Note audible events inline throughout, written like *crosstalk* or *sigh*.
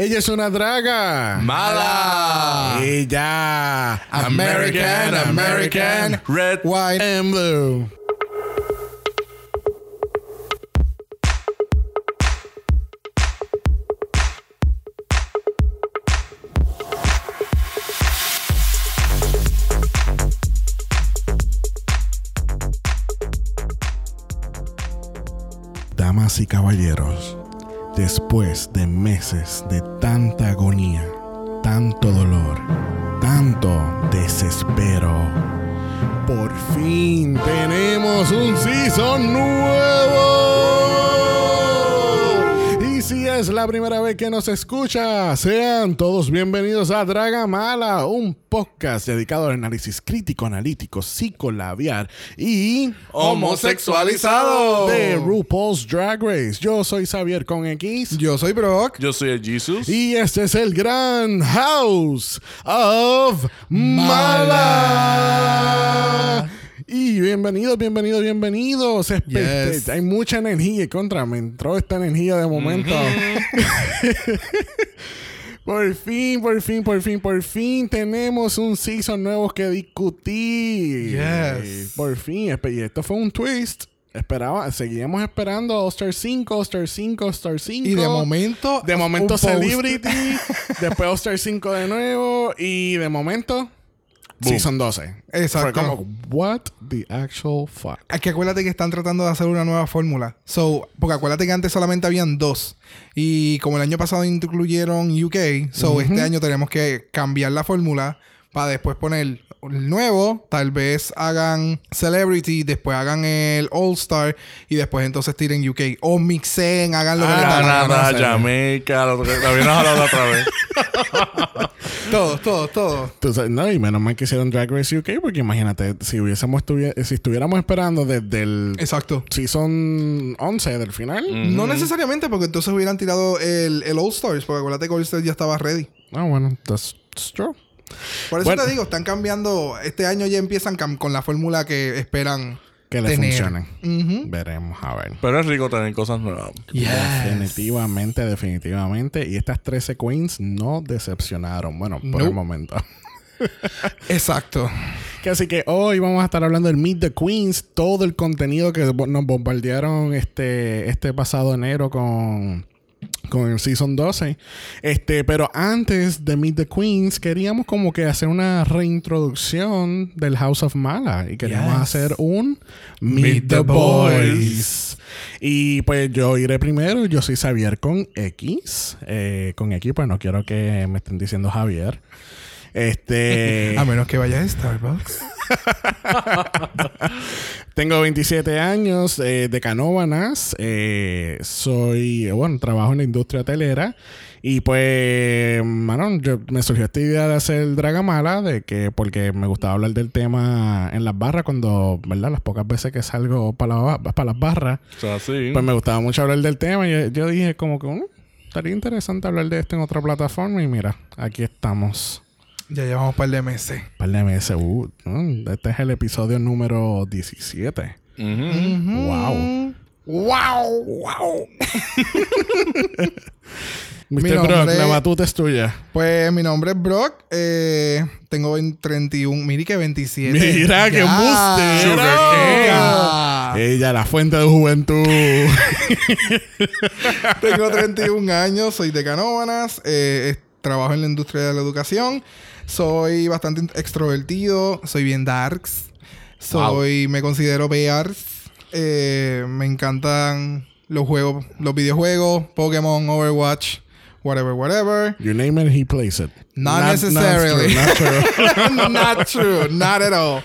Ella es una draga. Mala. Ella. American, American, red, white and blue. Damas y caballeros, después de meses de tanta agonía, tanto dolor, tanto desespero, por fin tenemos un season nuevo. Y si es la primera vez que nos escucha, sean todos bienvenidos a Dragamala, un podcast dedicado al análisis crítico, analítico, psicolabiar y Homosexualizado. de RuPaul's Drag Race. Yo soy Xavier con X. Yo soy Brock. Yo soy el Jesus. Y este es el gran House of Mala. Y bienvenidos, bienvenidos, bienvenidos. Yes. Hay mucha energía contra. Me entró esta energía de momento. *laughs* por fin, por fin, por fin, por fin tenemos un season nuevo que discutir. Yes. Por fin. Y esto fue un twist. Esperaba, seguíamos esperando All Star 5, All Star 5, All Star 5. Y de momento. De momento. Celebrity, después All Star 5 de nuevo y de momento Boom. Season 12. Exacto. Fue como, what the actual fuck. Aquí acuérdate que están tratando de hacer una nueva fórmula. So, porque acuérdate que antes solamente habían dos. Y como el año pasado incluyeron UK, so este año tenemos que cambiar la fórmula para después poner el nuevo. Tal vez hagan Celebrity, después hagan el All Star y después entonces tiren UK. O mixen, hagan lo que Ah, Canadá. Jamaica, la habíamos hablado otra vez. *laughs* Todos, todos, todos. Entonces, no, y menos mal que hicieron Drag Race UK, porque imagínate, si hubiésemos estuvi- si estuviéramos esperando desde el Exacto. Season 11 del final. No necesariamente, porque entonces hubieran tirado el, el All Stars, porque acuérdate que All Stars ya estaba ready. Ah, bueno, that's, that's true. Por eso Bueno. te digo, están cambiando. Este año ya empiezan con la fórmula que esperan Que le tener. funcionen. Veremos, a ver. Pero es rico tener cosas nuevas. Definitivamente, definitivamente. Y estas 13 queens no decepcionaron. Bueno, por Nope. el momento. *laughs* Exacto. Que así que hoy vamos a estar hablando del Meet the Queens, todo el contenido que nos bombardearon este, este pasado enero con, con el Season 12. Este, pero antes de Meet the Queens, queríamos como que hacer una reintroducción del House of Mala. Y queríamos Yes. hacer un Meet, Meet the, the boys. Boys. Y pues yo iré primero. Yo soy Xavier con X. Eh, con X, pues no quiero que me estén diciendo Javier. Este. *laughs* A menos que vaya a Starbucks. *laughs* Tengo 27 años eh, de Canóvanas. eh, soy, bueno, trabajo en la industria hotelera. Y pues, mano, yo, me surgió esta idea de hacer Dragamala, de que, porque me gustaba hablar del tema en las barras, cuando, ¿verdad? Las pocas veces que salgo para, la para las barras, O sea, sí. pues me gustaba mucho hablar del tema. Y yo, yo dije, como que, "Mm, estaría interesante hablar de esto en otra plataforma. Y mira, aquí estamos. Ya llevamos un par de meses. Par de meses. uh, mm, este es el episodio número 17. Ujú. Wow. ¡Wow! ¡Wow! Mr. Mi Brock, nombre- la batuta es tuya. Pues mi nombre es Brock. eh, tengo 20 31. Mire que 27. Mira, qué Ya. embustero. Ella, la fuente de juventud. *laughs* Tengo 31 años, soy de Canóvanas, eh, trabajo en la industria de la educación, soy bastante extrovertido, soy bien darks, soy, me considero bears, eh, me encantan los juegos, los videojuegos, Pokémon, Overwatch, whatever, whatever. you name it, he plays it. Not, Not- necessarily. Not true, not true. *laughs* not true, not at all.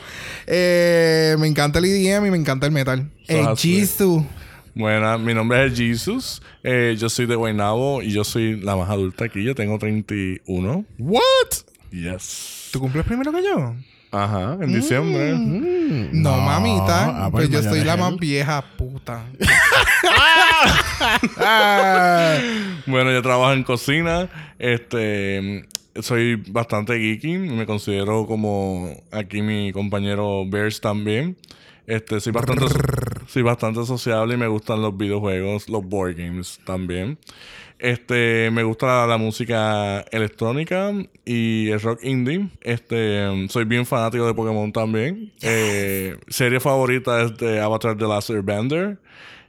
Eh, me encanta el EDM y me encanta el metal. El así. Jisoo. Bueno, mi nombre es Jesus. Eh, yo soy de Guaynabo y yo soy la más adulta aquí. Yo tengo 31. What? Yes. ¿Tú cumples primero que yo? Ajá, en diciembre. Mm, No, mamita. ah, pues yo mayor soy la más vieja puta. *laughs* Bueno, yo trabajo en cocina. Este. Soy bastante geeky. Me considero como aquí mi compañero Bears también. Este, soy bastante. Soy bastante sociable y me gustan los videojuegos, los board games también. Este, me gusta la, música electrónica y el rock indie. Este, soy bien fanático de Pokémon también. Eh, serie favorita es de Avatar The Last Airbender.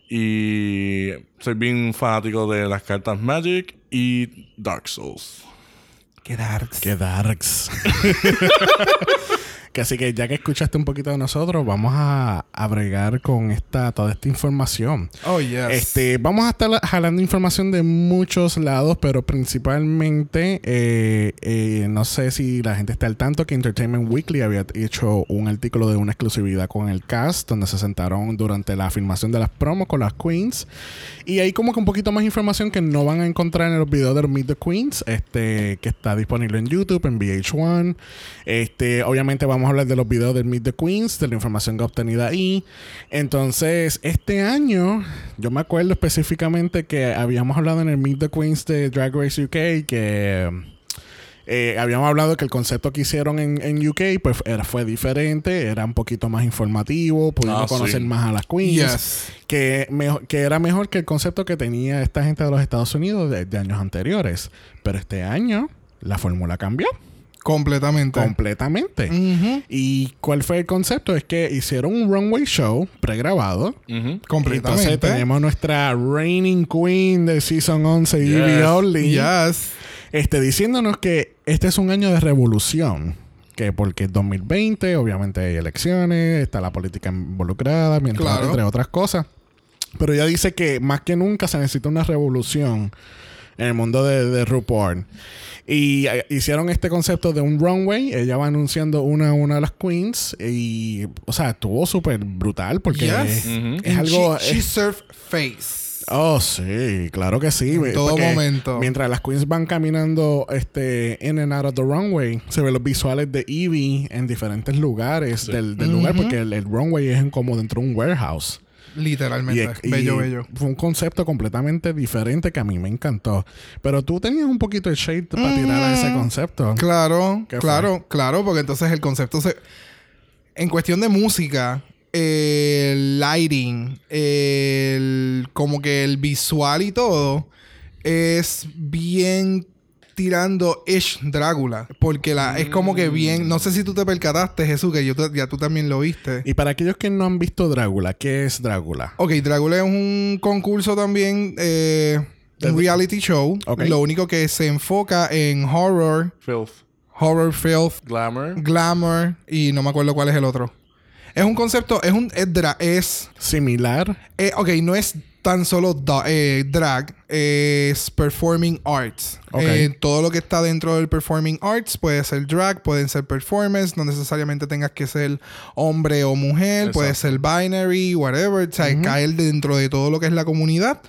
Y soy bien fanático de las cartas Magic y Dark Souls. Qué darks. Qué darks. *laughs* Que así que ya que escuchaste un poquito de nosotros, vamos a, a bregar con esta, toda esta información. Oh, yes. Este, vamos a estar jalando información de muchos lados, pero principalmente, eh, eh, no sé si la gente está al tanto que Entertainment Weekly había hecho un artículo de una exclusividad con el cast, donde se sentaron durante la filmación de las promos con las queens. Y hay como que un poquito más información que no van a encontrar en los videos de Meet the Queens, este, que está disponible en YouTube, en VH1. Este, obviamente vamos a hablar de los videos del Meet the Queens, de la información que obtenida ahí. Entonces, este año, yo me acuerdo específicamente que habíamos hablado en el Meet the Queens de Drag Race UK que eh, habíamos hablado que el concepto que hicieron en, en UK pues era, fue diferente, era un poquito más informativo, pudimos Ah, sí. conocer más a las queens, Yes. que, mejo- que era mejor que el concepto que tenía esta gente de los Estados Unidos de, de años anteriores. Pero este año la fórmula cambió Completamente. completamente. ¿Y cuál fue el concepto? Es que hicieron un runway show pregrabado. Ujú. Completamente. Entonces tenemos nuestra reigning queen de Season 11, Evie Yes. Oddly, Yes. este, diciéndonos que este es un año de revolución. Que porque es 2020, obviamente hay elecciones, está la política involucrada, mientras, Claro. entre otras cosas. Pero ella dice que más que nunca se necesita una revolución en el mundo de, de RuPaul. Y eh, hicieron este concepto de un runway. Ella va anunciando una a una de las queens. Y, o sea, estuvo súper brutal porque Yes. es, algo. She, she served face. Oh, sí, claro que sí. En todo Porque momento. Mientras las queens van caminando este, in and out of the runway, se ven los visuales de Evie en diferentes lugares del, del lugar, porque el, el runway es como dentro de un warehouse. Literalmente. Y- y bello, bello. Fue un concepto completamente diferente que a mí me encantó. Pero tú tenías un poquito de shade para tirar a ese concepto. Claro, ¿Qué claro, claro, porque entonces el concepto se. En cuestión de música, el lighting, el. como que el visual y todo, es bien tirando Ish Drácula. Porque la, es como que bien. No sé si tú te percataste, Jesús, que yo te- ya tú también lo viste. Y para aquellos que no han visto Drácula, ¿qué es Drácula? Ok, Drácula es un concurso también, eh, un reality show. Ok. Lo único que se enfoca en horror, Filth. horror, filth, Glamour. glamour y no me acuerdo cuál es el otro. Es un concepto, es un es, dra- es Similar. eh, ok, no es tan solo da- eh, drag, es performing arts. Eh, todo lo que está dentro del performing arts puede ser drag, pueden ser performance, no necesariamente tengas que ser hombre o mujer, puede ser binary, whatever, o sea, caer dentro de todo lo que es la comunidad.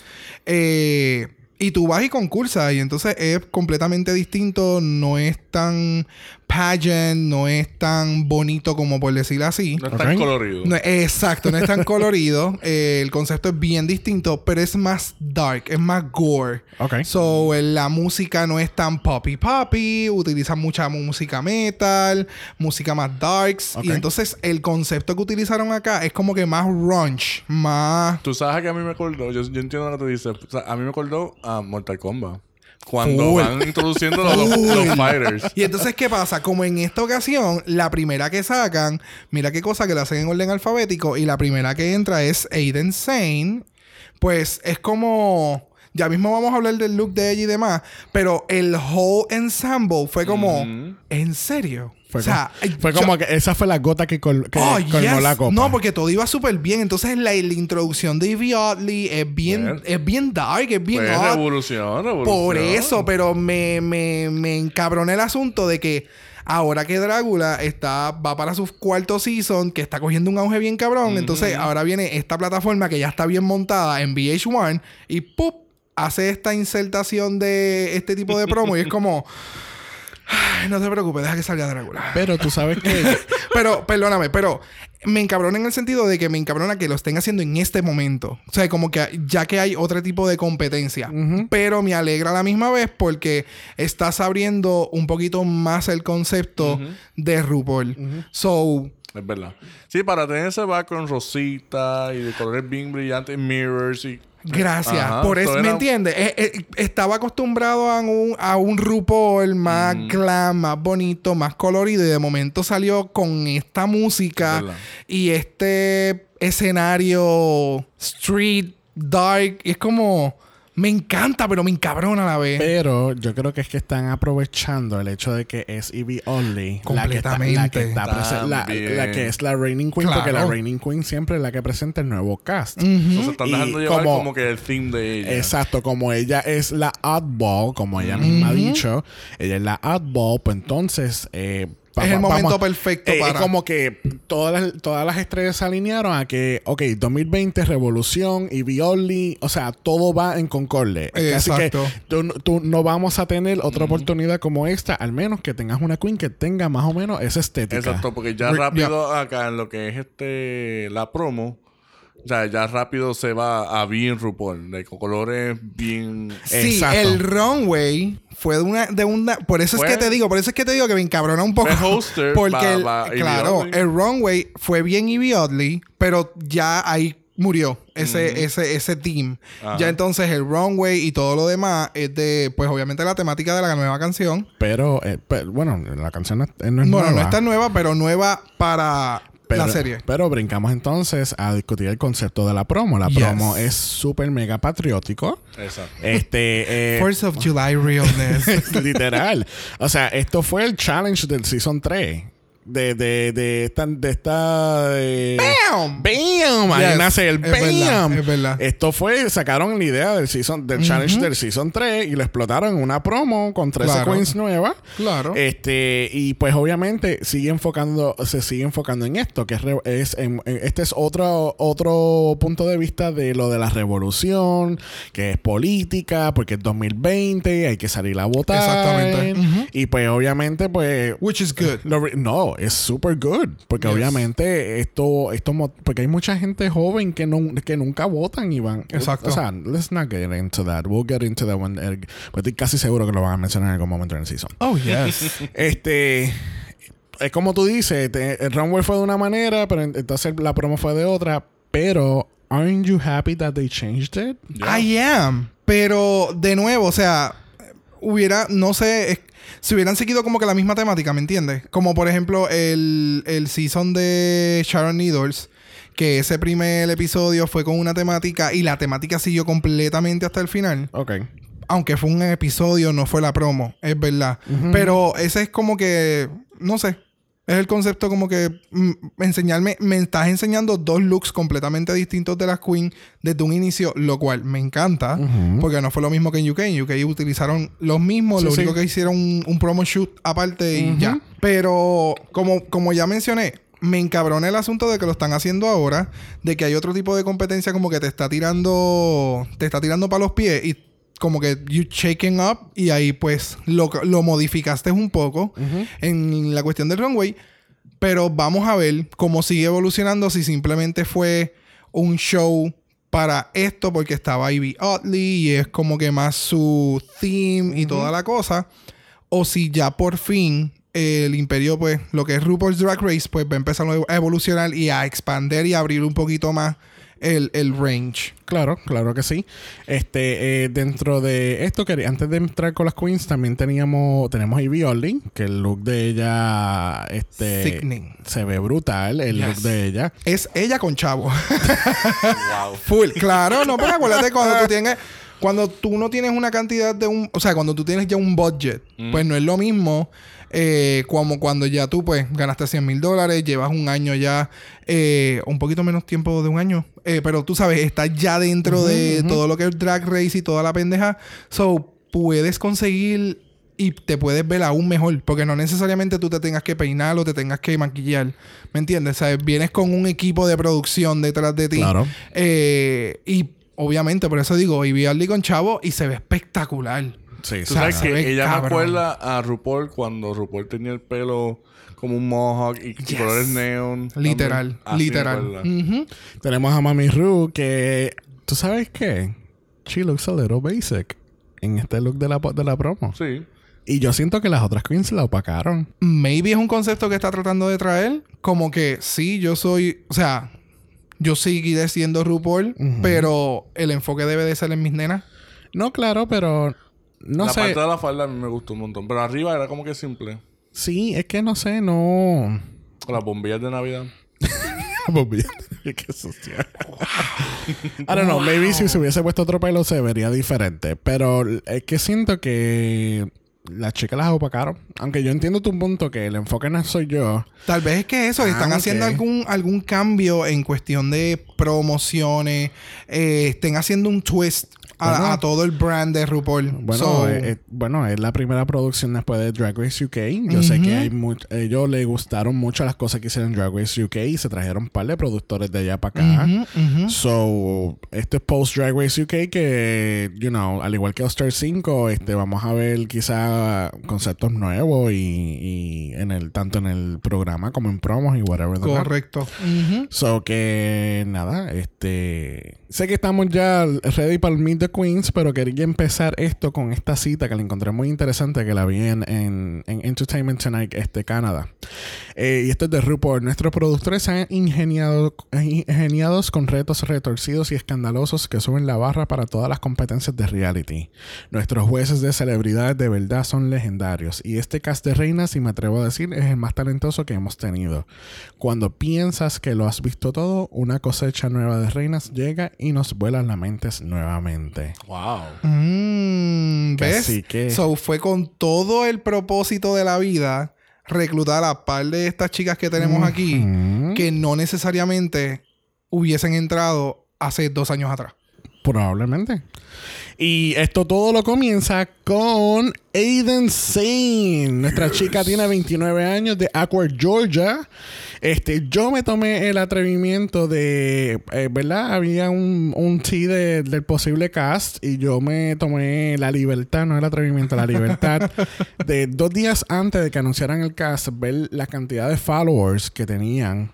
Eh, y tú vas y concursas y entonces es completamente distinto, no es tan pageant, no es tan bonito como por decirlo así. No es tan colorido. No, exacto, no es tan colorido. *laughs* Eh, el concepto es bien distinto, pero es más dark, es más gore. Ok. So, eh, la música no es tan poppy poppy, utilizan mucha música metal, música más darks. Ok. Y entonces el concepto que utilizaron acá es como que más grunge, más. Tú sabes que a mí me acordó, yo, yo entiendo lo que te dices. O sea, a mí me acordó a Mortal Kombat. Cuando van introduciendo los, los- los fighters. Y entonces, ¿qué pasa? Como en esta ocasión, la primera que sacan, mira qué cosa que la hacen en orden alfabético, y la primera que entra es Aiden Sane, pues es como. Ya mismo vamos a hablar del look de ella y demás, pero el whole ensemble fue como. Ujú. ¿En serio? Fue, o sea, como, fue yo- como que esa fue la gota que, col- que Oh, colmó yes. la copa. No, porque todo iba súper bien. Entonces la, la introducción de Evie Oddly es bien, Yes. es bien dark, es bien Pues odd. revolución, revolución. Por eso, pero me, me, me encabroné el asunto de que ahora que Drácula está, va para su cuarto season, que está cogiendo un auge bien cabrón, entonces ahora viene esta plataforma que ya está bien montada en VH1 y ¡pup! hace esta insertación de este tipo de promo y es como... *laughs* "Ay, no te preocupes, deja que salga Drácula. Pero tú sabes que *laughs* Pero, perdóname, pero me encabrona en el sentido de que me encabrona que lo estén haciendo en este momento. O sea, como que ya que hay otro tipo de competencia. Pero me alegra a la misma vez porque estás abriendo un poquito más el concepto de RuPaul. So, Es verdad. Sí, para tener ese background rosita y de colores bien brillantes, mirrors y... Gracias. Ajá, Por eso, so ¿me entiendes? Eh, eh, estaba acostumbrado a un, a un RuPaul más Mm. glam, más bonito, más colorido. Y de momento salió con esta música Verdad. y este escenario street, dark. Y es como... Me encanta, pero me encabrona a la vez. Pero yo creo que es que están aprovechando el hecho de que es Evie Only. La que, está, la, que Completamente. está la, la que es la Reigning Queen. Porque la. Reigning Queen siempre es la que presenta el nuevo cast. Entonces están Y dejando llevar como- como, que el theme de ella. Exacto, como ella es la oddball, como ella misma ha dicho, ella es la oddball, pues entonces... eh, Es el momento perfecto eh, para- Es como que todas las, todas las estrellas se alinearon a que, ok, 2020, Revolución y Violi, o sea, todo va en concorde. Así que Exacto. tú, tú no vamos a tener otra oportunidad como esta, al menos que tengas una queen que tenga más o menos esa estética. Exacto, porque ya Re- rápido acá en lo que es este la promo, o sea, ya rápido se va a bien RuPaul, de colores bien... Sí, Exacto. el runway fue de una, de una. Por eso Fue- es que te digo, por eso es que te digo que me encabrona un poco. Hoster *laughs* porque el- claro, Oddly. el runway fue bien Evie Oddly, pero ya ahí murió ese, ese, ese team. Ajá. Ya entonces el runway y todo lo demás es de, pues obviamente la temática de la nueva canción. Pero, eh, bueno, la canción no es, no es Bueno, nueva. no está nueva, pero nueva para Pero, la serie. Pero brincamos entonces a discutir el concepto de la promo. La Yes. promo es súper mega patriótico. Exacto. Este. eh, First of July *laughs* realness. literal. O sea, esto fue el challenge del season 3. De, de, de esta. De esta de- ¡Bam! ¡Bam! Ahí Yes, nace el es verdad, ¡Bam! es verdad. Esto fue, sacaron la idea del season, del challenge del season 3 y lo explotaron en una promo con 13 Claro. queens nuevas. Claro. Este, y pues obviamente sigue enfocando, se sigue enfocando en esto, que es, es en- en- este es otro, otro punto de vista de lo de la revolución, que es política, porque es 2020, hay que salir a votar. Exactamente. Y pues obviamente, pues. Which is good. lo no, es super good. Porque Yes. obviamente esto, esto, porque hay mucha gente joven que no, que nunca votan y van. Exacto. O sea, let's not get into that. We'll get into that when, eh, pues estoy casi seguro que lo van a mencionar en algún momento en el season. Oh, yes. *laughs* Este. Es como tú dices, te- el runway fue de una manera, pero en- entonces la promo fue de otra. Pero, aren't you happy that they changed it? Ya. I am. Pero de nuevo, o sea, hubiera, no sé, es- si hubieran seguido como que la misma temática, ¿me entiendes? Como por ejemplo el, el season de Sharon Needles, que ese primer episodio fue con una temática y la temática siguió completamente hasta el final. Ok. Aunque fue un episodio, no fue la promo, es verdad. Pero ese es como que, no sé. Es el concepto como que mm, enseñarme, me estás enseñando dos looks completamente distintos de las Queen desde un inicio, lo cual me encanta, porque no fue lo mismo que en UK. En UK utilizaron los mismos, Sí, lo sí. único que hicieron un, un promo shoot aparte y ya. Pero como, como ya mencioné, me encabrona el asunto de que lo están haciendo ahora, de que hay otro tipo de competencia como que te está tirando, te está tirando para los pies y como que you shaking up y ahí pues lo, lo modificaste un poco en la cuestión del runway. Pero vamos a ver cómo sigue evolucionando si simplemente fue un show para esto porque estaba Ivy Oddly y es como que más su theme y toda la cosa. O si ya por fin el imperio, pues, lo que es RuPaul's Drag Race, pues va a empezar a evolucionar y a expander y a abrir un poquito más el, el range. Claro, claro que sí. Este, eh, dentro de esto, que antes de entrar con las queens, también teníamos, tenemos a Ivy Olding, que el look de ella, este, Sickening. se ve brutal, el look de ella. Es ella con chavo. *laughs* wow. Full. Claro, no, pero acuérdate cuando tú *laughs* tienes. Cuando tú no tienes una cantidad de un. O sea, cuando tú tienes ya un budget, pues no es lo mismo. Eh, como cuando ya tú, pues, ganaste 100 mil dólares, llevas un año ya, eh, un poquito menos tiempo de un año, eh, pero tú sabes, estás ya dentro de todo lo que es drag race y toda la pendeja. So, puedes conseguir y te puedes ver aún mejor, porque no necesariamente tú te tengas que peinar o te tengas que maquillar. ¿Me entiendes? O sea, vienes con un equipo de producción detrás de ti. Claro. Eh, y obviamente, por eso digo, y vi a con Chavo y se ve espectacular. Sí, Tú sí, sabes que ella me cabrón. acuerda a RuPaul cuando RuPaul tenía el pelo como un mohawk y Yes. colores neon. Literal, me literal. Tenemos a Mami Ru, que, ¿tú sabes qué? She looks a little basic en este look de la, de la promo. Sí. Y yo siento que las otras queens la opacaron. Maybe es un concepto que está tratando de traer. Como que sí, yo soy. O sea, yo seguiré siendo RuPaul, pero el enfoque debe de ser en mis nenas. No, claro, pero no la sé. parte de la falda a mí me gustó un montón. Pero arriba era como que simple. Sí, es que no sé, no. Con las bombillas de Navidad. *laughs* Qué. I don't know, maybe si se hubiese puesto otro pelo se vería diferente. Pero es que siento que las chicas las opacaron. Aunque yo entiendo tu punto que el enfoque no soy yo. Tal vez es que eso, están Ah, haciendo ok. algún, algún cambio en cuestión de promociones, eh, estén haciendo un twist Bueno. a todo el brand de RuPaul. Bueno, So, eh, eh, bueno, es la primera producción después de Drag Race UK. Yo sé que hay much- ellos les gustaron mucho las cosas que hicieron en Drag Race UK y se trajeron un par de productores de allá para acá. So, este es post Drag Race UK que, you know, al igual que All Star 5, este, vamos a ver quizá conceptos nuevos y, y en el, tanto en el programa como en promos y whatever. Correcto. So que nada, este sé que estamos ya ready para el Meet Queens, pero quería empezar esto con esta cita que la encontré muy interesante que la vi en, en, en Entertainment Tonight, este Canadá. Eh, y esto es de RuPaul. Nuestros productores se han ingeniado, ingeniados con retos retorcidos y escandalosos que suben la barra para todas las competencias de reality. Nuestros jueces de celebridades de verdad son legendarios y este cast de reinas, si me atrevo a decir, es el más talentoso que hemos tenido. Cuando piensas que lo has visto todo, una cosecha nueva de reinas llega y nos vuela las mentes nuevamente. Wow. Mm, ¿Ves? Así que- So fue con todo el propósito de la vida reclutar a par de estas chicas que tenemos aquí que no necesariamente hubiesen entrado hace dos años atrás. Probablemente. Y esto todo lo comienza con Aiden Sane. Nuestra chica tiene 29 años de Awkward, Georgia. Este, yo me tomé el atrevimiento de, eh, ¿verdad? Había un, un de- del posible cast y yo me tomé la libertad, no el atrevimiento, la libertad *laughs* de dos días antes de que anunciaran el cast, ver la cantidad de followers que tenían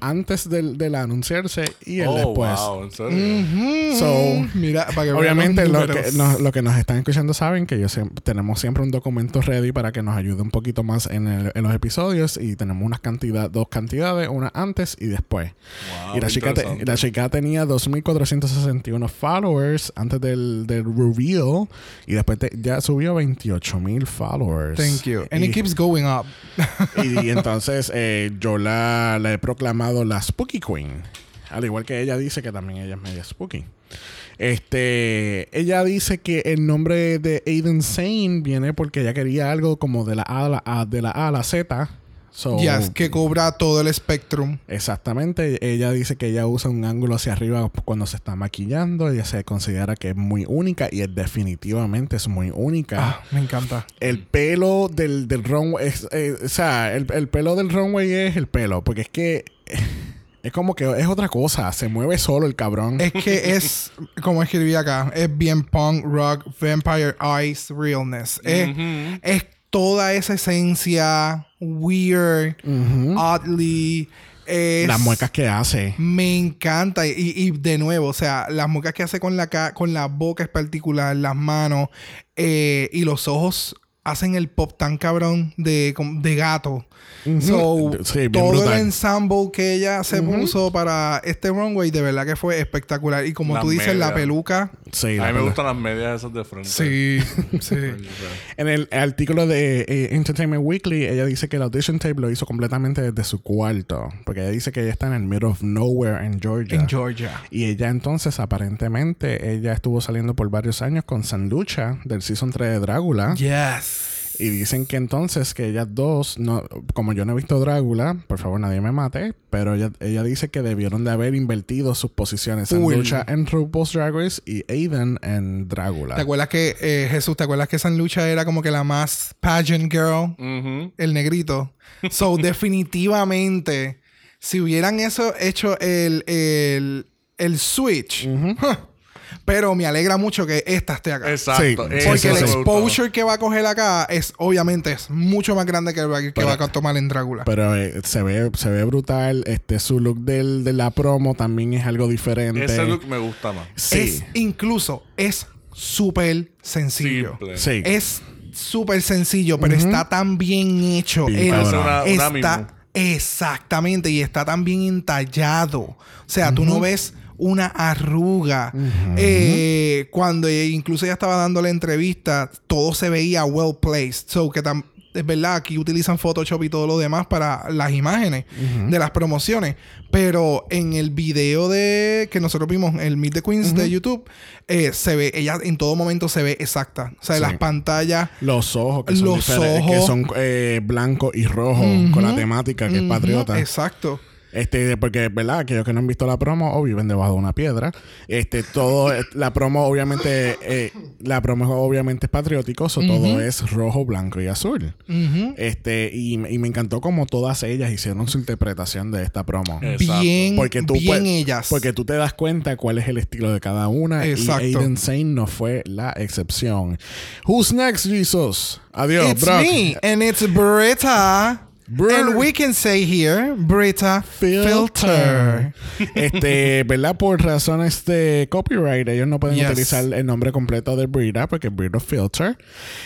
antes del, del anunciarse y el Oh, después. wow. ¿En serio? So, Mira, para que Obviamente, lo que, nos, lo que nos están escuchando saben que yo siempre, tenemos siempre un documento ready para que nos ayude un poquito más en, el- en los episodios y tenemos unas cantidad, dos cantidades, una antes y después. Wow, y la chica, te- la chica tenía 2.461 followers antes del, del reveal y después te- ya subió 28.000 followers. Thank you. And y, it keeps going up. *laughs* y, y *laughs* entonces eh, yo la, la he proclamado la Spooky Queen. Al igual que ella dice que también ella es media spooky. Este, ella dice que el nombre de Aiden Sane viene porque ella quería algo como de la A a la, A- de la A a la Z. So, Yes, que cobra todo el spectrum. Exactamente. Ella dice que ella usa un ángulo hacia arriba cuando se está maquillando. Ella se considera que es muy única y es definitivamente es muy única. Ah, me encanta. El pelo del, del runway, es, eh, o sea, el, el pelo del runway es el pelo, porque es que es como que es otra cosa, se mueve solo el cabrón. Es que es, como escribí acá, es bien punk, rock, vampire eyes, realness. Es, es toda esa esencia weird, oddly. es- Las muecas que hace. Me encanta. Y, y de nuevo, o sea, las muecas que hace con la, con la boca es particular, las manos eh, y los ojos hacen el pop tan cabrón de, de gato. So, Sí, todo brutal. el ensemble que ella se puso para este runway, de verdad que fue espectacular. Y como Las tú dices, la peluca. Sí, A mí me gustan las medias esas de frente. Sí, *laughs* sí. En el artículo de eh, Entertainment Weekly, ella dice que el audition tape lo hizo completamente desde su cuarto. Porque ella dice que ella está en el middle of nowhere en Georgia. En Georgia. Y ella entonces, aparentemente, ella estuvo saliendo por varios años con San Lucha del Season 3 de Drácula. Yes. Y dicen que entonces que ellas dos, no, como yo no he visto Drácula, por favor nadie me mate, pero ella, ella dice que debieron de haber invertido sus posiciones. San Full. Lucha en RuPaul's Drag Race y Aiden en Drácula. ¿Te acuerdas que, eh, Jesús, te acuerdas que San Lucha era como que la más pageant girl? El negrito. So, *laughs* definitivamente, si hubieran eso hecho el, el, el switch. Pero me alegra mucho que esta esté acá. Exacto. Sí, Porque sí, el exposure que va a coger acá es obviamente es mucho más grande que el que Pero- va a tomar en Drácula. Pero eh, se ve se ve brutal. Este, su look del, de la promo también es algo diferente. Ese look me gusta más. Sí. Es incluso es súper sencillo. Simple. Sí. Es súper sencillo, pero está tan bien hecho. Cabrón. Una- una está exactamente y está tan bien entallado. O sea, tú no ves una arruga. Eh, cuando incluso ella estaba dando la entrevista, todo se veía well placed. So que tam- es verdad, aquí utilizan Photoshop y todo lo demás para las imágenes de las promociones. Pero en el video de que nosotros vimos, el Meet the Queens de YouTube, eh, se ve, ella en todo momento se ve exacta. O sea, Sí. las pantallas. Los ojos, que son, Los ojos. que son eh, blanco y rojo, con la temática que es patriota. Exacto. Este, porque, ¿verdad? Aquellos que no han visto la promo o viven debajo de una piedra. Este, todo, la promo obviamente, eh, la promo obviamente es patriótico, so todo es rojo, blanco y azul. Ujú. Este, y, y me encantó como todas ellas hicieron su interpretación de esta promo. Exacto. Bien, Porque tú, bien puedes- ellas. porque tú te das cuenta cuál es el estilo de cada una. Exacto. Y Aiden Zane no fue la excepción. Who's next, Jesus? Adiós, It's Brock. me, and it's Britta. Br- and we can say here, Britta Filter. este, *laughs* ¿verdad? Por razones de copyright, ellos no pueden Yes. utilizar el nombre completo de Brita porque es Brita Filter.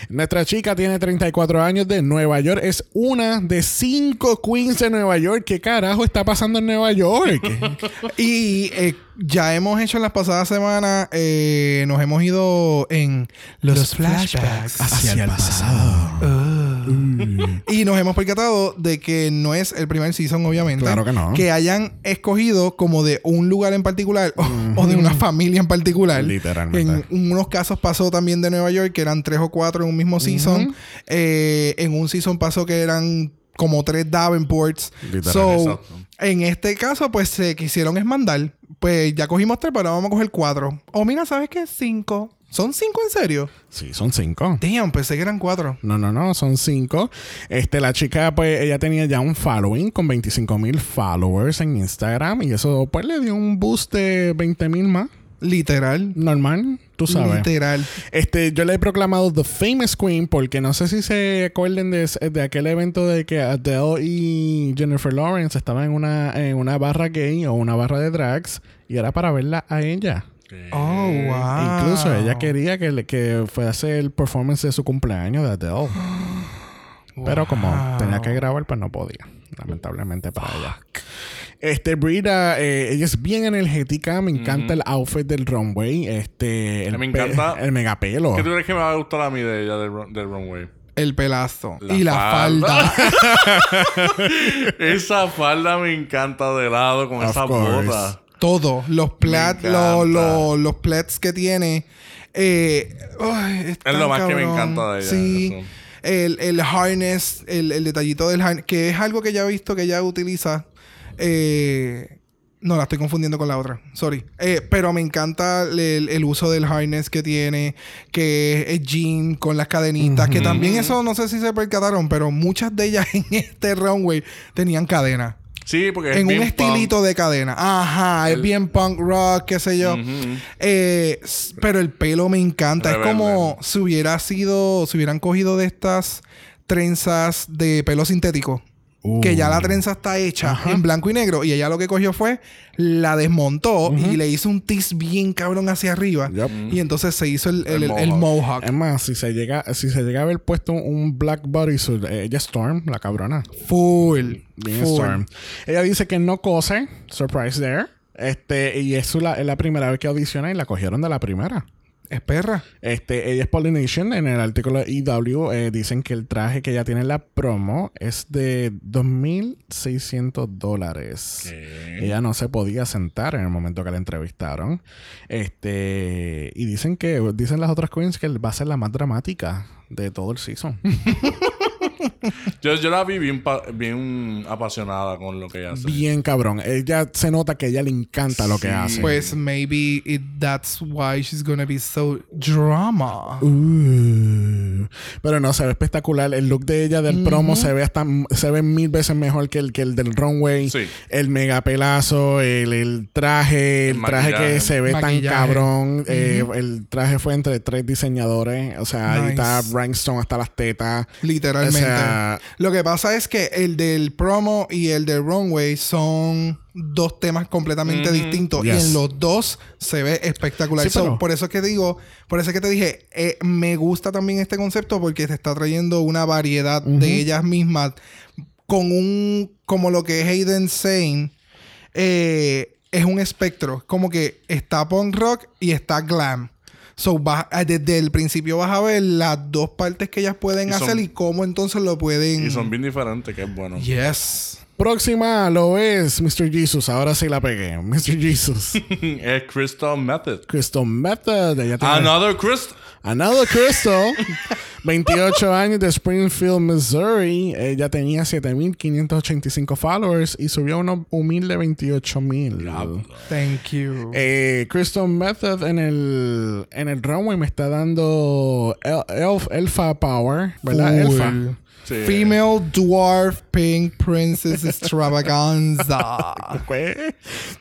Nuestra chica tiene 34 años de Nueva York. Es una de cinco queens de Nueva York. ¿Qué carajo está pasando en Nueva York? *laughs* Y eh, ya hemos hecho en las pasadas semanas, eh, nos hemos ido en los, flashbacks. Hacia, el pasado. *laughs* Y nos hemos percatado de que no es el primer season, obviamente. Claro que no. Que hayan escogido como de un lugar en particular o, o de una familia en particular. Literalmente. En unos casos pasó también de Nueva York, que eran tres o cuatro en un mismo season. Eh, en un season pasó que eran como tres Davenports. Literal, So, exacto. en este caso, pues se quisieron es mandar. Pues ya cogimos tres, pero ahora vamos a coger cuatro. O mira, ¿sabes qué? Cinco. ¿Son cinco en serio? Sí, son cinco. Damn, pensé que eran cuatro. No, no, no, son cinco. Este, la chica, pues, ella tenía ya un following con 25 mil followers en Instagram y eso, pues, le dio un boost de 20 mil más. Literal. Normal, tú sabes. Literal. Este, yo le he proclamado The Famous Queen porque no sé si se acuerden de, de aquel evento de que Adele y Jennifer Lawrence estaban en una, en una barra gay o una barra de drags y era para verla a ella. Oh, wow. Incluso ella quería que, le- que fuese el performance de su cumpleaños de Adele. *gasps* Pero como tenía que grabar, pues no podía. Lamentablemente para ella. Este, Brida, eh, ella es bien energética. Me encanta el outfit del runway. Este, el Me pe- encanta- El megapelo. ¿Qué tú crees que me va a gustar a mí de ella del, run- del runway? El pelazo. La y la falda. falda. *laughs* Esa falda me encanta de lado con Of esa course. bota. Todo. Los plats, encanta. los, plats que tiene. Eh, es, lo más que me encanta de ella, Sí. eso. El, el harness, el, el detallito del harness, que es algo que ya he visto que ella utiliza. Eh, no, la estoy confundiendo con la otra. Sorry. Eh, pero me encanta el, el uso del harness que tiene, que es jean con las cadenitas, que también eso no sé si se percataron, pero muchas de ellas *laughs* en este runway tenían cadena. Sí, porque es En un estilito de cadena. Ajá, es bien punk rock, qué sé yo. Eh, pero el pelo me encanta. Rebelde. Es como si hubiera sido, si hubieran cogido de estas trenzas de pelo sintético. Uh. Que ya la trenza está hecha en blanco y negro. Y ella lo que cogió fue, la desmontó y le hizo un tis bien cabrón hacia arriba. Y entonces se hizo el, el, El el- el mohawk. mohawk. Es más, si se llega, si se llega a haber puesto un black bodysuit, eh, ella es Storm, la cabrona. Full. Bien full. Storm. Ella dice que no cose, surprise there. Este, y eso la- es la primera vez que audiciona y la cogieron de la primera. Es perra. Este, ella es Polynesian. En el artículo de EW eh, dicen que el traje que ella tiene en la promo es de 2.600 dólares. Ella no se podía sentar en el momento que la entrevistaron. Este, y dicen que, dicen las otras queens que va a ser la más dramática de todo el season. *laughs* *laughs* Yo, yo la vi bien, pa- bien apasionada con lo que ella hace. Bien cabrón. Ella se nota que a ella le encanta lo que hace. Pues maybe it, that's why she's gonna be so drama. Uh, pero no, se ve espectacular. El look de ella del promo se ve hasta se ve mil veces mejor que el que el del runway. Sí. El megapelazo, el, el traje, el, El traje que se ve tan cabrón. Eh, el traje fue entre tres diseñadores. O sea, ahí está Rhinestone hasta las tetas. Literalmente. Sea- Lo que pasa es que el del promo y el del runway son dos temas completamente distintos. Y en los dos se ve espectacular. Sí, So, pero- por eso es que digo, por eso es que te dije, eh, me gusta también este concepto porque te está trayendo una variedad de ellas mismas con un, como lo que es Hayden Sane, eh, es un espectro. Como que está punk rock y está glam. So, vas- eh, desde el principio vas a ver las dos partes que ellas pueden Y son- hacer y cómo entonces lo pueden. Y son bien diferentes, que es bueno. Yes. Próxima lo es Mr. Jesus. Ahora sí la pegué. Mr. Jesus. *laughs* es Crystal Method. Crystal Method. Ella tiene- Another Crystal. Another Crystal. *laughs* 28 años de Springfield, Missouri. Ella tenía 7.585 followers y subió a unos humilde 28.000. Thank you. Eh, Crystal Method en el, en el runway me está dando el, elf, Elfa Power, ¿verdad? Elfa. Sí. Female Dwarf Pink Princess Extravaganza. *laughs* Pues,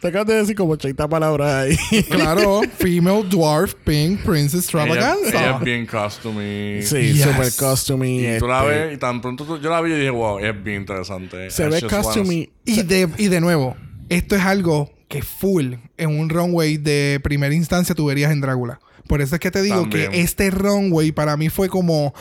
te acabas de decir como 80 palabras ahí. *laughs* claro, Female Dwarf Pink Princess Ella, ella Extravaganza. es bien costumey. sí, Yes. super costumey. Y tú la este, ves, y tan pronto tú- yo la vi y dije, wow, es bien interesante. Se I ve costumey. Y de, y de nuevo, esto es algo que full en un runway de primera instancia tú verías en Drácula. Por eso es que te digo También. que este runway para mí fue como,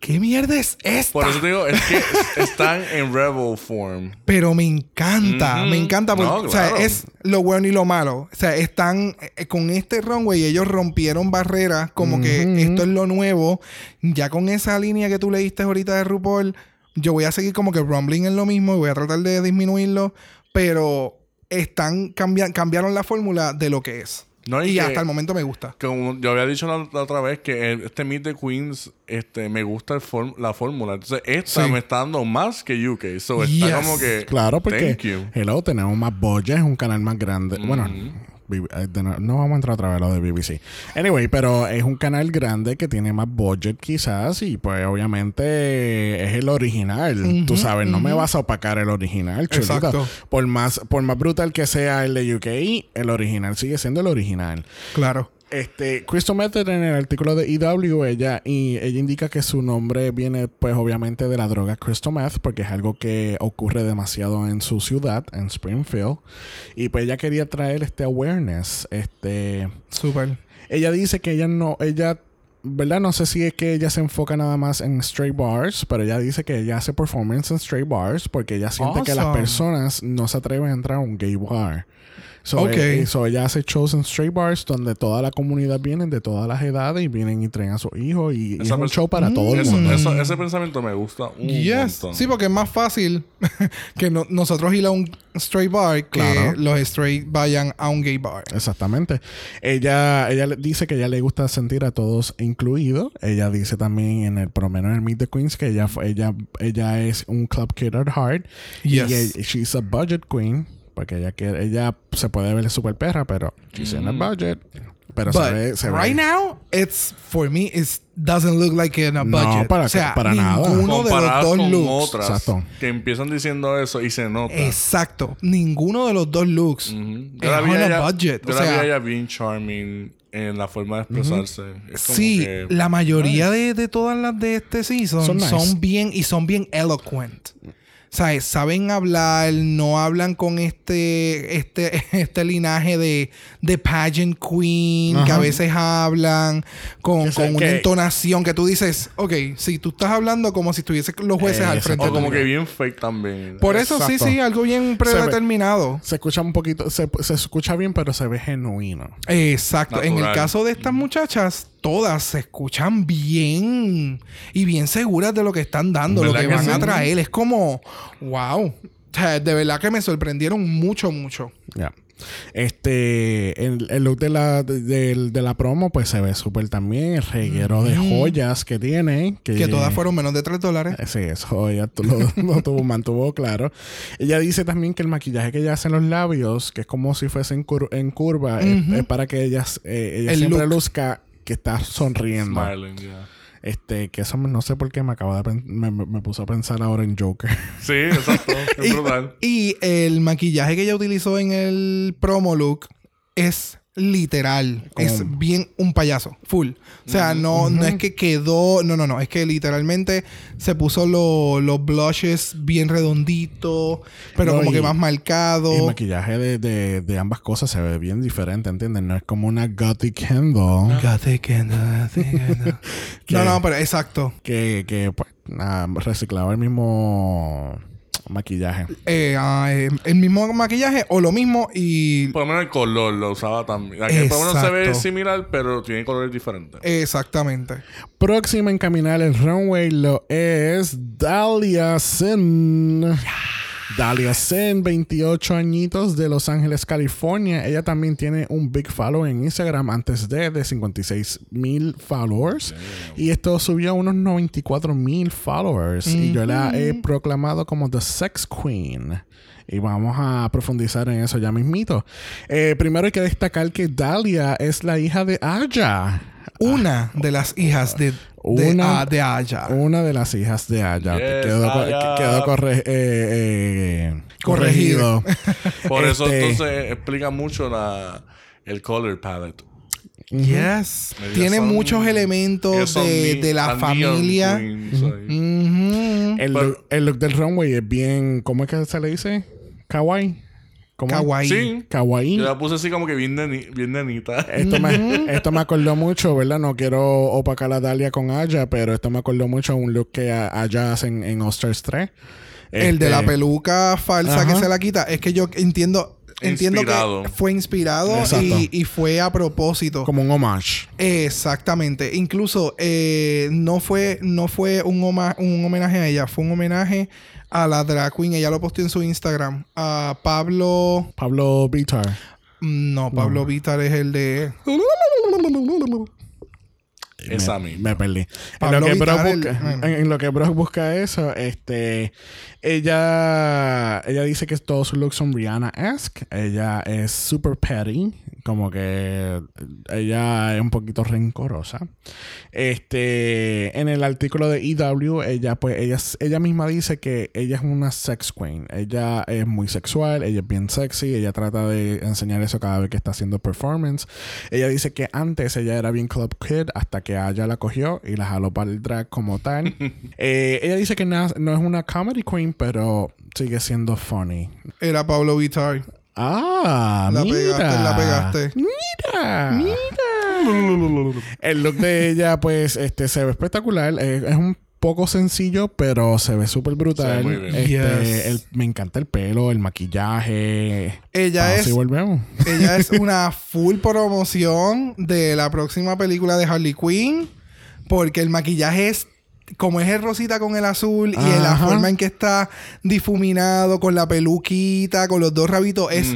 ¿qué mierda es esta? Por eso te digo, es que están en Rebel form. Pero me encanta, me encanta porque, No, o sea, claro. es lo bueno y lo malo. O sea, están eh, con este runway, ellos rompieron barreras, como que esto es lo nuevo. Ya con esa línea que tú leíste ahorita de RuPaul, yo voy a seguir como que rumbling en lo mismo y voy a tratar de disminuirlo, pero están cambian, cambiaron la fórmula de lo que es. No, y y que- hasta el momento me gusta. Como yo había dicho la, la otra vez que el- este Meet the Queens este, me gusta el form- la fórmula. Entonces, esta Sí. me está dando más que UK. So, está Yes. como que. Claro, porque Thank you. hello, tenemos más budget, es un canal más grande. Bueno, B- eh, de no, no vamos a entrar otra vez a lo de BBC. Anyway, pero es un canal grande que tiene más budget quizás y pues obviamente es el original. Tú sabes, no me vas a opacar el original, chulito. Exacto. Por más, por más brutal que sea el de UK, el original sigue siendo el original. Claro. Este, Crystal Method en el artículo de EW, ella, y ella indica que su nombre viene, pues, obviamente de la droga Crystal Meth, porque es algo que ocurre demasiado en su ciudad, en Springfield. Y pues ella quería traer este awareness. Este, Súper. ella dice que ella no, ella, ¿verdad? No sé si es que ella se enfoca nada más en straight bars, pero ella dice que ella hace performance en straight bars porque ella siente que las personas no se atreven a entrar a un gay bar. So, Ok. eh, so ella hace shows en straight bars donde toda la comunidad viene de todas las edades y vienen y traen a sus hijos y, y es un show para todo el mundo. eso- ese pensamiento me gusta un Yes. montón. Sí, porque es más fácil *laughs* que no- nosotros ir a un straight bar que Claro. los straight vayan a un gay bar. Exactamente. Ella, ella dice que ella le gusta sentir a todos incluidos. Ella dice también en el, por lo menos en el Meet the Queens, que ella, fue- ella, ella es un club kid at heart. Yes. Y ella- she's a budget queen. Porque ella quiere, ella se puede ver súper perra, pero she's in a budget. Pero se But ve, se ve- right now, it's for me, it doesn't look like in a No, budget. para o sea, que- para nada. ninguno de los dos looks. otras Exacto. que empiezan diciendo eso y se nota. Exacto. Ninguno de los dos looks Ujú. es Yo la vi on a a ella- budget. Yo o la vi sea, a ella bien charming en la forma de expresarse. Es como sí, que- la mayoría de, de todas las de este season Son son, nice. bien y son bien eloquent. ¿Sabes? Saben hablar, no hablan con este, este, *laughs* este linaje de, de pageant queen, que a veces hablan con, se- una que- entonación que tú dices, ok, si tú estás hablando como si estuviesen los jueces al frente. O como que bien fake también. Por eso sí, Exacto. sí, algo bien predeterminado. se escucha un poquito, se, se escucha bien, pero se ve genuino. Exacto. En el caso de estas muchachas, todas se escuchan bien y bien seguras de lo que están dando, lo ¿Verdad que que van a traer. Es como, wow. O sea, de verdad que me sorprendieron mucho, mucho. Ya. Este, el, el look de la, de, la promo, pues se ve súper también. El reguero de joyas que tiene. Que, Que todas fueron menos de 3 dólares. Sí, eso ella tú lo, *laughs* lo tuvo, mantuvo claro. Ella dice también que el maquillaje que ella hace en los labios, que es como si fuese en, cur- en curva, es- es, para que ellas, eh, ella El siempre look. luzca que está sonriendo. Smiling, yeah. Este, que eso no sé por qué me acabo de me, me, me puse a pensar ahora en Joker. *laughs* Sí, exacto. Es *laughs* brutal. Y el maquillaje que ella utilizó en el promo look es literal. Es bien un payaso, full. O sea, no, no es que quedó. No, no, no. Es que literalmente se puso los blushes bien redonditos, pero No, como y- que más marcado. El maquillaje de, de, de ambas cosas se ve bien diferente, ¿entiendes? No es como una Gothic Kendall. *laughs* No, no, pero exacto. Que, que pues, nada, reciclaba el mismo maquillaje. Eh, ah, eh, el mismo maquillaje o lo mismo y. Por lo menos el color lo usaba también. Aquí por lo menos se ve similar, pero tiene colores diferentes. Exactamente. Próxima en caminar el runway lo es Dahlia Sin. Dahlia Sin, 28 añitos de Los Ángeles, California. Ella también tiene un big follow en Instagram antes de, de 56 mil followers. Y esto subió a unos 94 mil followers. Y yo la he proclamado como The Sex Queen. Y vamos a profundizar en eso ya mismito. Eh, primero hay que destacar que Dahlia es la hija de Aya. Una de las hijas de, de, Una- de Aya. Una de las hijas de Aya. Yes, quedó, co- Aya. quedó corre- eh, eh, corregido. Corregido. *laughs* Por eso Este- entonces explica mucho la, el color palette. Yes. Tiene son- muchos elementos de, de la familia. queens look, el look del runway es bien. ¿Cómo es que se le dice? Kawaii. ¿Cómo? Kawaii. Sí. Kawaii. Yo la puse así como que bien, neni- bien nenita. Esto me, esto me acordó mucho, ¿verdad? No quiero opacar a Dalia con Aya, pero esto me acordó mucho a un look que Aya hace en, en All Stars 3. El de la peluca falsa Ajá. que se la quita. Es que yo entiendo. Entiendo Inspirado. que fue inspirado y, y fue a propósito. Como un homage. Exactamente. Incluso eh, no fue, no fue un, homa- un homenaje a ella, fue un homenaje a la drag queen. Ella lo posteó en su Instagram. A Pablo. Pablo Vitar. No, Pablo Vitar es el de. Esa me, me perdí. En lo, que Brock el- busca, en, en lo que Brock busca eso, este, ella, ella dice que todos sus looks son Rihanna-esque. Ella es super petty, como que ella es un poquito rencorosa. Este, en el artículo de EW, ella pues, ella, ella misma dice que ella es una sex queen. Ella es muy sexual, ella es bien sexy, ella trata de enseñar eso cada vez que está haciendo performance. Ella dice que antes ella era bien club kid hasta que ella la cogió y la jaló para el drag como tal. *laughs* Eh, ella dice que no es una comedy queen, pero sigue siendo funny. Era Pablo Vitar. Ah, La mira. pegaste, la pegaste. Mira. Mira. El look de ella, pues, este, se ve espectacular. Es un poco sencillo, pero se ve súper brutal. Ve muy bien. Este, Yes. el- me encanta el pelo, el maquillaje. Ella es volvemos. Ella es *laughs* una full promoción de la próxima película de Harley Quinn. Porque el maquillaje es. Como es el rosita con el azul y en la forma en que está difuminado, con la peluquita, con los dos rabitos, es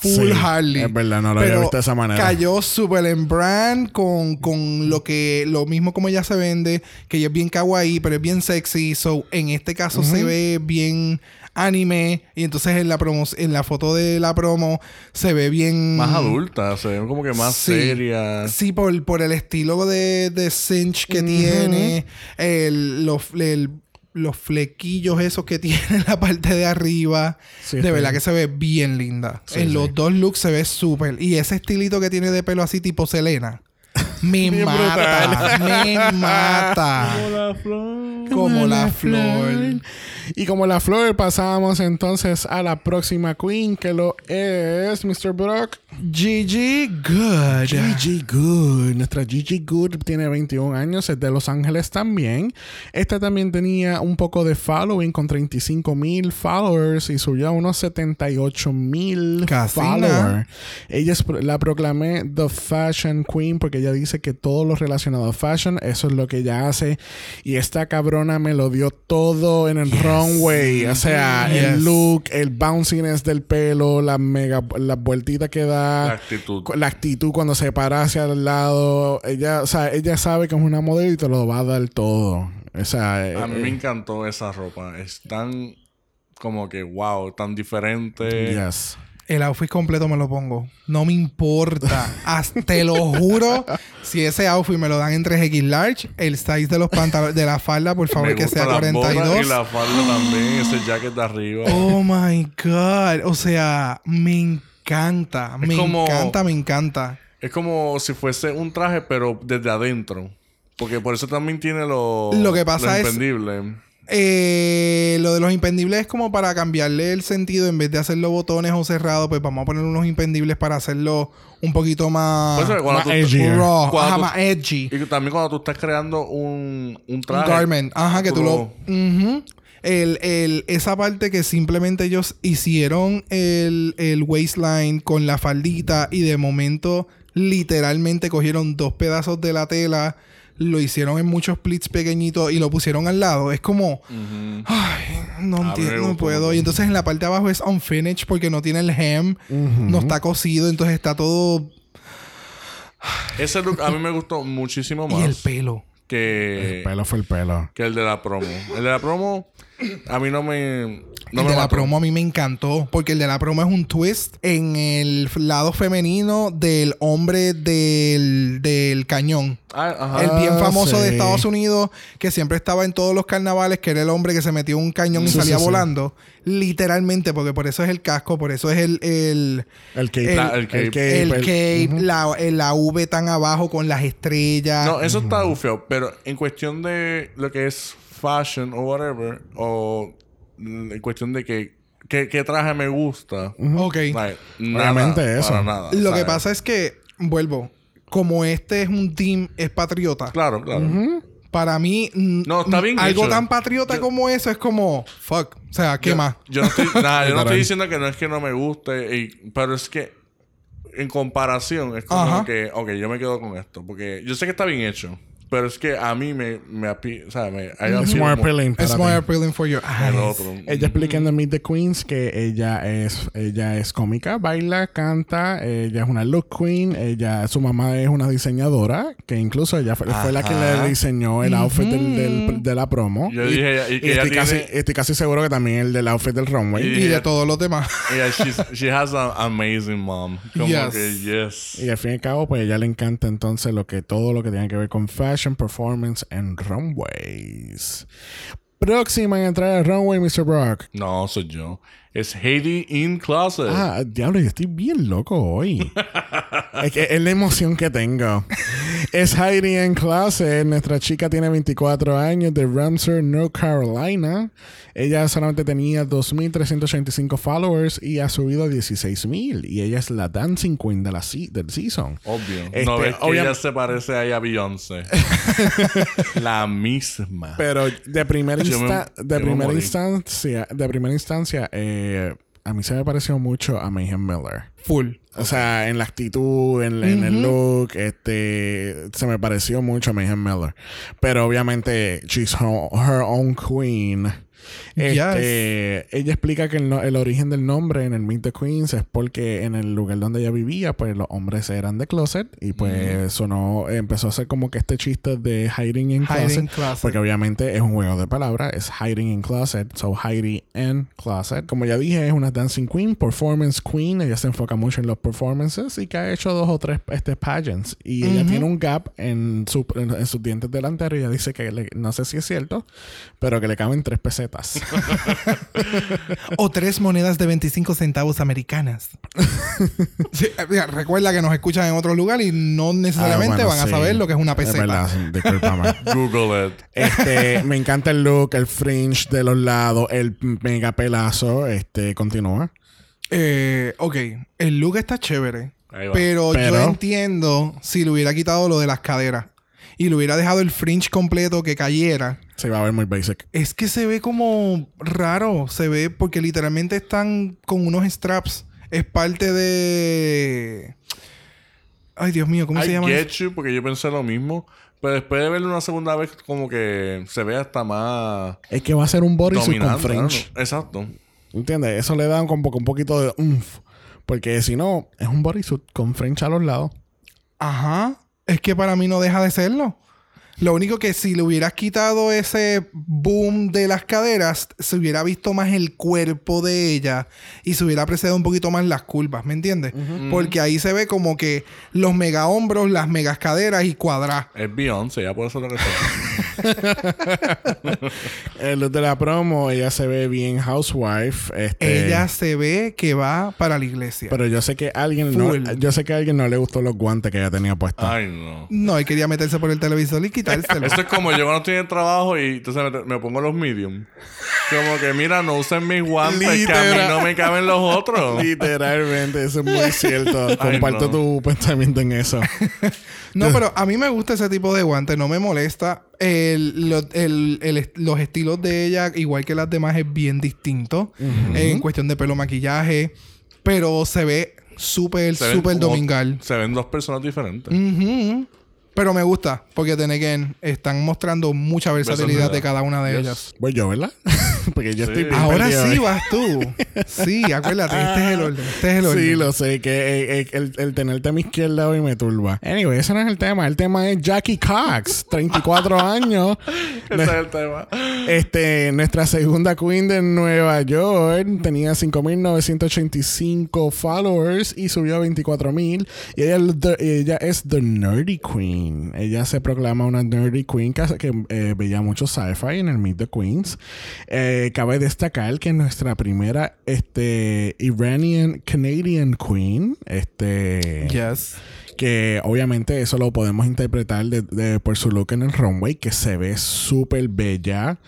full Sí, Harley. es verdad, no lo había visto de esa manera. Cayó súper en brand con, con lo que lo mismo como ella se vende, que ella es bien kawaii, pero es bien sexy. So, en este caso se ve bien anime. Y entonces en la promo, en la foto de la promo se ve bien. Más adulta, se ve como que más Sí. seria. Sí, por, por el estilo de, de cinch que tiene, el- los, el- los flequillos esos que *laughs* tiene en la parte de arriba. Sí, de sí. verdad que se ve bien linda. Sí, en sí. los dos looks se ve súper. Y ese estilito que tiene de pelo así tipo Selena. *laughs* Me mata. Me mata. la flor. Como la flor. Y como la flor, pasamos entonces a la próxima queen, que lo es Mr. Brock. Gigi Good. Gigi Good. Nuestra Gigi Good tiene 21 años, es de Los Ángeles también. Esta también tenía un poco de following con 35 mil followers y subió a unos 78 mil followers. Ella es- la proclamé The Fashion Queen porque ella dice que todo lo relacionado a fashion, eso es lo que ella hace. Y esta cabrona me lo dio todo en el runway. O sea, Yes. el look, el bounciness del pelo, la mega, la vueltita que da La actitud. la actitud cuando se para hacia el lado. Ella, o sea, ella sabe que es una modelo y te lo va a dar todo. O sea, A mí eh, me encantó esa ropa. Es tan como que wow, tan diferente. yes. El outfit completo me lo pongo. No me importa. Hasta te lo juro. Si ese outfit me lo dan en 3X large, el size de los pantalones, de la falda, por favor, Me que gusta sea la botas 42. y la falda también, ese jacket de arriba. Oh my God. O sea, me encanta. me como- encanta, me encanta. Es como si fuese un traje, pero desde adentro. Porque por eso también tiene lo, Lo que pasa es- impendible. Eh, lo de los impendibles es como para cambiarle el sentido. En vez de hacerlo botones o cerrado, pues vamos a poner unos impendibles para hacerlo un poquito más... Tú- edgy. raw. Ajá, tú- más edgy. Y también cuando tú estás creando un, un Un traje. garment. Ajá, que tú lo... El, el- esa parte que simplemente ellos hicieron el, el waistline con la faldita y de momento literalmente cogieron dos pedazos de la tela, lo hicieron en muchos plits pequeñitos y lo pusieron al lado. Es como... Ay, no entiendo, no puedo. Y entonces en la parte de abajo es unfinished porque no tiene el hem, no está cosido, entonces está todo... Ese look a mí me gustó muchísimo más Y el pelo. que, El pelo fue el pelo. que el de la promo. El de la promo a mí no me. No el de la mató. promo a mí me encantó. Porque el de la promo es un twist en el lado femenino del hombre del, del cañón. Ah, ajá. El bien Ah, famoso de. Estados Unidos, que siempre estaba en todos los carnavales, que era el hombre que se metió en un cañón y salía sí, sí. volando. Literalmente, porque por eso es el casco, por eso es el, el, El cape. El- La- el cape. el el- cape, Ujú. la, el- la V tan abajo con las estrellas. No, eso está ufio, pero en cuestión de lo que es fashion o whatever, o en cuestión de que qué, qué traje me gusta, ok. like, nada, Obviamente eso. para nada, Lo que pasa es que, vuelvo, como este es un team, es patriota. Claro, claro. Para mí, No, está bien algo hecho. tan patriota Yo- como eso es como, fuck. O sea, ¿qué yo, más? Yo no estoy, *laughs* nada, yo no estoy diciendo que no es que no me guste, y- pero es que en comparación es como Ajá. que, ok, yo me quedo con esto, porque yo sé que está bien hecho, pero es que a mí me, me api- o sea, me, It's more appealing para It's more appealing for your el eyes. otro. Ella explica en The Meet the Queens que ella es, ella es cómica, baila, canta, ella es una look queen, ella, su mamá es una diseñadora, que incluso ella fue, fue la que le diseñó el outfit del, del- de la promo. Yo dije, y que ella estoy, casi, tiene- estoy casi seguro que también el del outfit del runway. Y de todos los demás. *laughs* Yeah, she's, she has an amazing mom. Como Yes. que yes. Y al fin y al cabo, pues ella le encanta entonces lo que todo lo que tiene que ver con fashion, performance and runways. Próxima en entrar al runway, Mr. Brock. No, soy yo. Es Heidi in Closet. Ah, diablo, yo estoy bien loco hoy. *laughs* es que es la emoción que tengo. es Heidi en clase. Nuestra chica tiene 24 años de Ramsey, North Carolina. Ella solamente tenía 2.385 followers y ha subido a 16.000. Y ella es la dancing queen de la se- del season. Obvio. Este, no ves que ella se parece a Beyoncé. *laughs* La misma. Pero de primera, insta- de instancia, de primera instancia, eh, a mí se me pareció mucho a Mayhem Miller. Full. O sea, en la actitud, en, en el look, este, se me pareció mucho a Mayhem Miller. Pero obviamente, she's her, her own queen. Este, Ella explica que el, el origen del nombre en el Meet the Queens es porque en el lugar donde ella vivía, pues los hombres eran de closet y pues sonó, empezó a hacer como que este chiste de hiding in closet. Hiding closet. Porque obviamente es un juego de palabras, es hiding in closet, so Heidi in closet. Como ya dije, es una dancing queen, performance queen, ella se enfoca mucho en los performances y que ha hecho dos o tres este, pageants. Y ella tiene un gap en, su, en, en sus dientes delanteros y ella dice que le- no sé si es cierto, pero que le caben tres pesetas. O tres monedas de 25 centavos americanas. *laughs* Sí, eh, mira, recuerda que nos escuchan en otro lugar y no necesariamente Ah, bueno, van a saber lo que es una peseta. Es discúlpame. *laughs* Google it. Este, me encanta el look, el fringe de los lados, el mega pelazo. Este, continúa. Eh, ok, el look está chévere. Pero- yo entiendo si le hubiera quitado lo de las caderas y le hubiera dejado el fringe completo que cayera. Se va a ver muy basic. Es que se ve como raro. Se ve porque literalmente están con unos straps. Es parte de. Ay, Dios mío, ¿cómo se llama? get you, porque yo pensé lo mismo. Pero después de verlo una segunda vez, como que se ve hasta más Es que va a ser un bodysuit con. ¿no? Exacto. ¿Entiendes? Eso le da como que un poquito de umf. Porque si no, es un bodysuit con fringe a los lados. Ajá. Es que para mí no deja de serlo. Lo único que si le hubieras quitado ese boom de las caderas, se hubiera visto más el cuerpo de ella y se hubiera apreciado un poquito más las curvas, ¿me entiendes? Porque ahí se ve como que los mega hombros, las megas caderas y cuadras. Es Beyoncé, ya por eso lo que. *laughs* el look de la promo, ella se ve bien housewife. Este, Ella se ve que va para la iglesia. Pero yo sé que a alguien no, yo sé que a alguien no le gustó los guantes que ella tenía puestos. Ay, no. no, él quería meterse por el televisor y quitárselo. Eso es como yo cuando estoy en el trabajo y entonces me, me pongo los medium. Como que, mira, no usen mis guantes, que a mí Literal. no me caben los otros. *laughs* Literalmente, eso es muy cierto. Comparto no. tu pensamiento en eso. *laughs* No, pero a mí me gusta ese tipo de guante, no me molesta. El- el- el- los estilos de ella, igual que las demás, es bien distinto. En cuestión de pelo, maquillaje. Pero se ve súper, súper domingal. Se ven dos personas diferentes. Pero me gusta, porque again, están mostrando mucha versatilidad de cada una de Yes. ellas. Voy yo, ¿verdad? *laughs* Porque yo Sí. estoy bien Ahora sí hoy. vas tú. Sí, acuérdate, este es el orden. Este es el orden. Sí, lo sé, que eh, eh, el, el tenerte a mi izquierda hoy me turba. Anyway, ese no es el tema. El tema es Jackie Cox, 34 *laughs* años. Ese es el tema. Este, nuestra segunda queen de Nueva York tenía 5.985 followers y subió a 24.000. Y ella es The Nerdy Queen. Ella se proclama una Nerdy Queen que, eh, veía mucho sci-fi en el Meet the Queens. Eh, cabe destacar que nuestra primera este, Iranian Canadian Queen, este, Yes. Que obviamente eso lo podemos interpretar de, de- por su look en el runway que se ve súper bella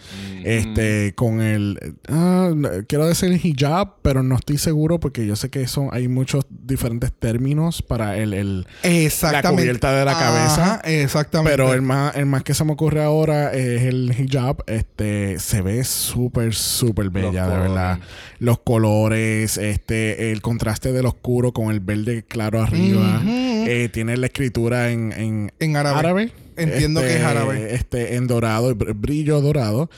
este con el ah, quiero decir hijab pero no estoy seguro porque yo sé que son hay muchos diferentes términos para el, el- Exactamente. La cubierta de la cabeza. Ajá, exactamente. pero el más el más que se me ocurre ahora es el hijab este se ve súper súper bella de colores. verdad los colores este el contraste del oscuro con el verde claro arriba eh, tiene la escritura en, en, En árabe. Entiendo que es árabe. Este, en dorado, br- brillo dorado.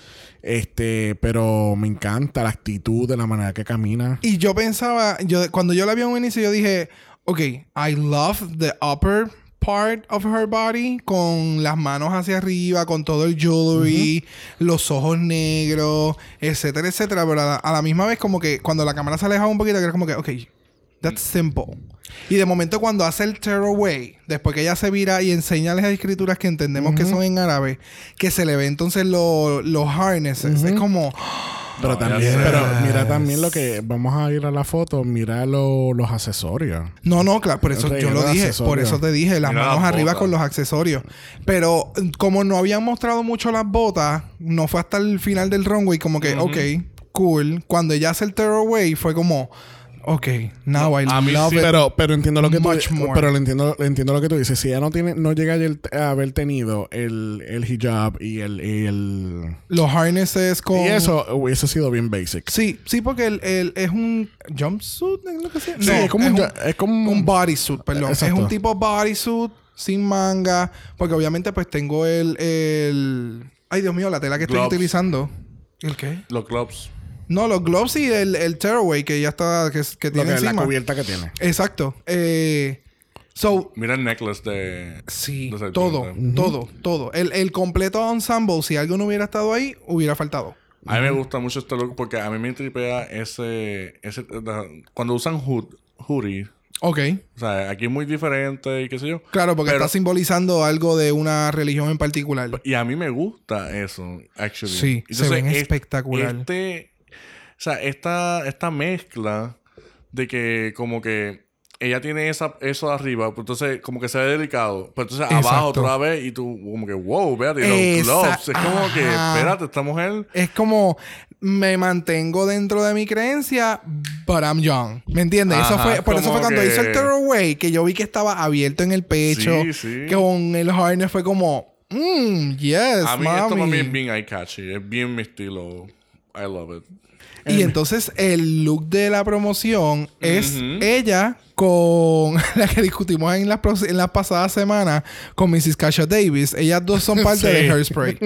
Este, pero me encanta la actitud de la manera que camina. Y yo pensaba, yo cuando yo la vi en un inicio, yo dije, ok, I love the upper part of her body, con las manos hacia arriba, con todo el jewelry, los ojos negros, etcétera, etcétera. Pero a la, a la misma vez, como que cuando la cámara se alejaba un poquito, que era como que, ok, that's simple. Y de momento cuando hace el tearaway, después que ella se vira y enseña las escrituras que entendemos que son en árabe, que se le ve entonces lo- los harnesses, es como... Pero No, también, pero mira también lo que vamos a ir a la foto, mira lo- los accesorios. No, no, claro, por eso yo lo dije, accesorios. por eso te dije, las Mira manos las arriba con los accesorios. Pero como no habían mostrado mucho las botas, no fue hasta el final del runway como que, ok, cool. Cuando ella hace el tearaway fue como, ok, now I a mí love sí, it. Pero, pero entiendo lo que tú Much more. pero lo entiendo, entiendo lo que tú dices. Si ella no tiene, no llega a ayer- a haber tenido el, el hijab y el, y el Los harnesses con... y eso hubiese sido bien basic. Sí, sí, porque el, el- es un jumpsuit, ¿es lo que sea? Sí, No, es como un, es como un bodysuit, perdón. Exacto. Es un tipo bodysuit sin manga. Porque obviamente pues tengo el... el... Ay, Dios mío, la tela que estoy Gloves. utilizando. ¿El qué? Los clubs. No, los gloves y el, el tearaway que ya está... Que, tiene que, la encima. cubierta que tiene. Exacto. Eh, so... Mira el necklace de. Sí, de todo, todo, todo. El, el completo ensemble, si algo no hubiera estado ahí, hubiera faltado. A mí me gusta mucho este look porque a mí me tripea ese. ese cuando usan hood, hoodie. Ok. O sea, aquí es muy diferente y qué sé yo. Claro, porque Pero- está simbolizando algo de una religión en particular. Y a mí me gusta eso, actually. Sí, se ven es- espectacular. Este, sea, esta, esta mezcla de que como que ella tiene esa, eso arriba, pues entonces como que se ve delicado. Pero entonces abajo Exacto. otra vez y tú como que, wow, y los gloves. Es como que, Ajá. espérate, esta mujer... Es como me mantengo dentro de mi creencia, but I'm young. ¿Me entiendes? Eso fue, por eso fue cuando que- hizo el tearaway que yo vi que estaba abierto en el pecho. Sí, sí. Que con el harness fue como, mmm, yes, a mí mami. esto mí es bien eye-catchy. Es bien mi estilo. I love it. Y entonces el look de la promoción es ella con *laughs* la que discutimos en las, pro- en las pasadas semanas con Mrs. Kasha Davis. Ellas dos son *laughs* parte Sí. de Hairspray.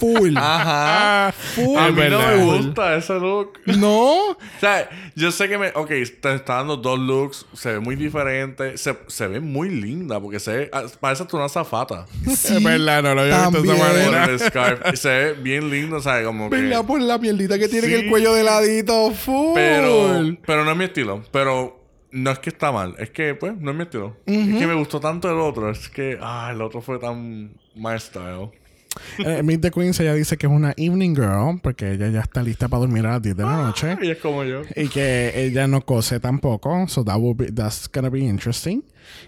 Full. Ajá. Full. a mí no me gusta ese look. No. O sea, yo sé que me. Ok, te está dando dos looks. Se ve muy diferente. Se, se ve muy linda porque se ve. ah, Parece hasta una zafata. Sí, es verdad, no lo había visto de esa también. Manera. el scarf. Y se ve bien lindo, ¿sabes? Como que. Por la mierdita que tiene en Sí. el cuello de ladito. Full. Pero. Pero no es mi estilo. Pero. No es que está mal, es que, pues, no es mi estilo. Es que me gustó tanto el otro. Es que, ah, el otro fue tan my style. Eh, Meet the Queens, ella dice que es una evening girl, porque ella ya está lista para dormir a las 10 de la noche. Y es como yo. Y que ella no cose tampoco. So that will be, that's gonna be interesting.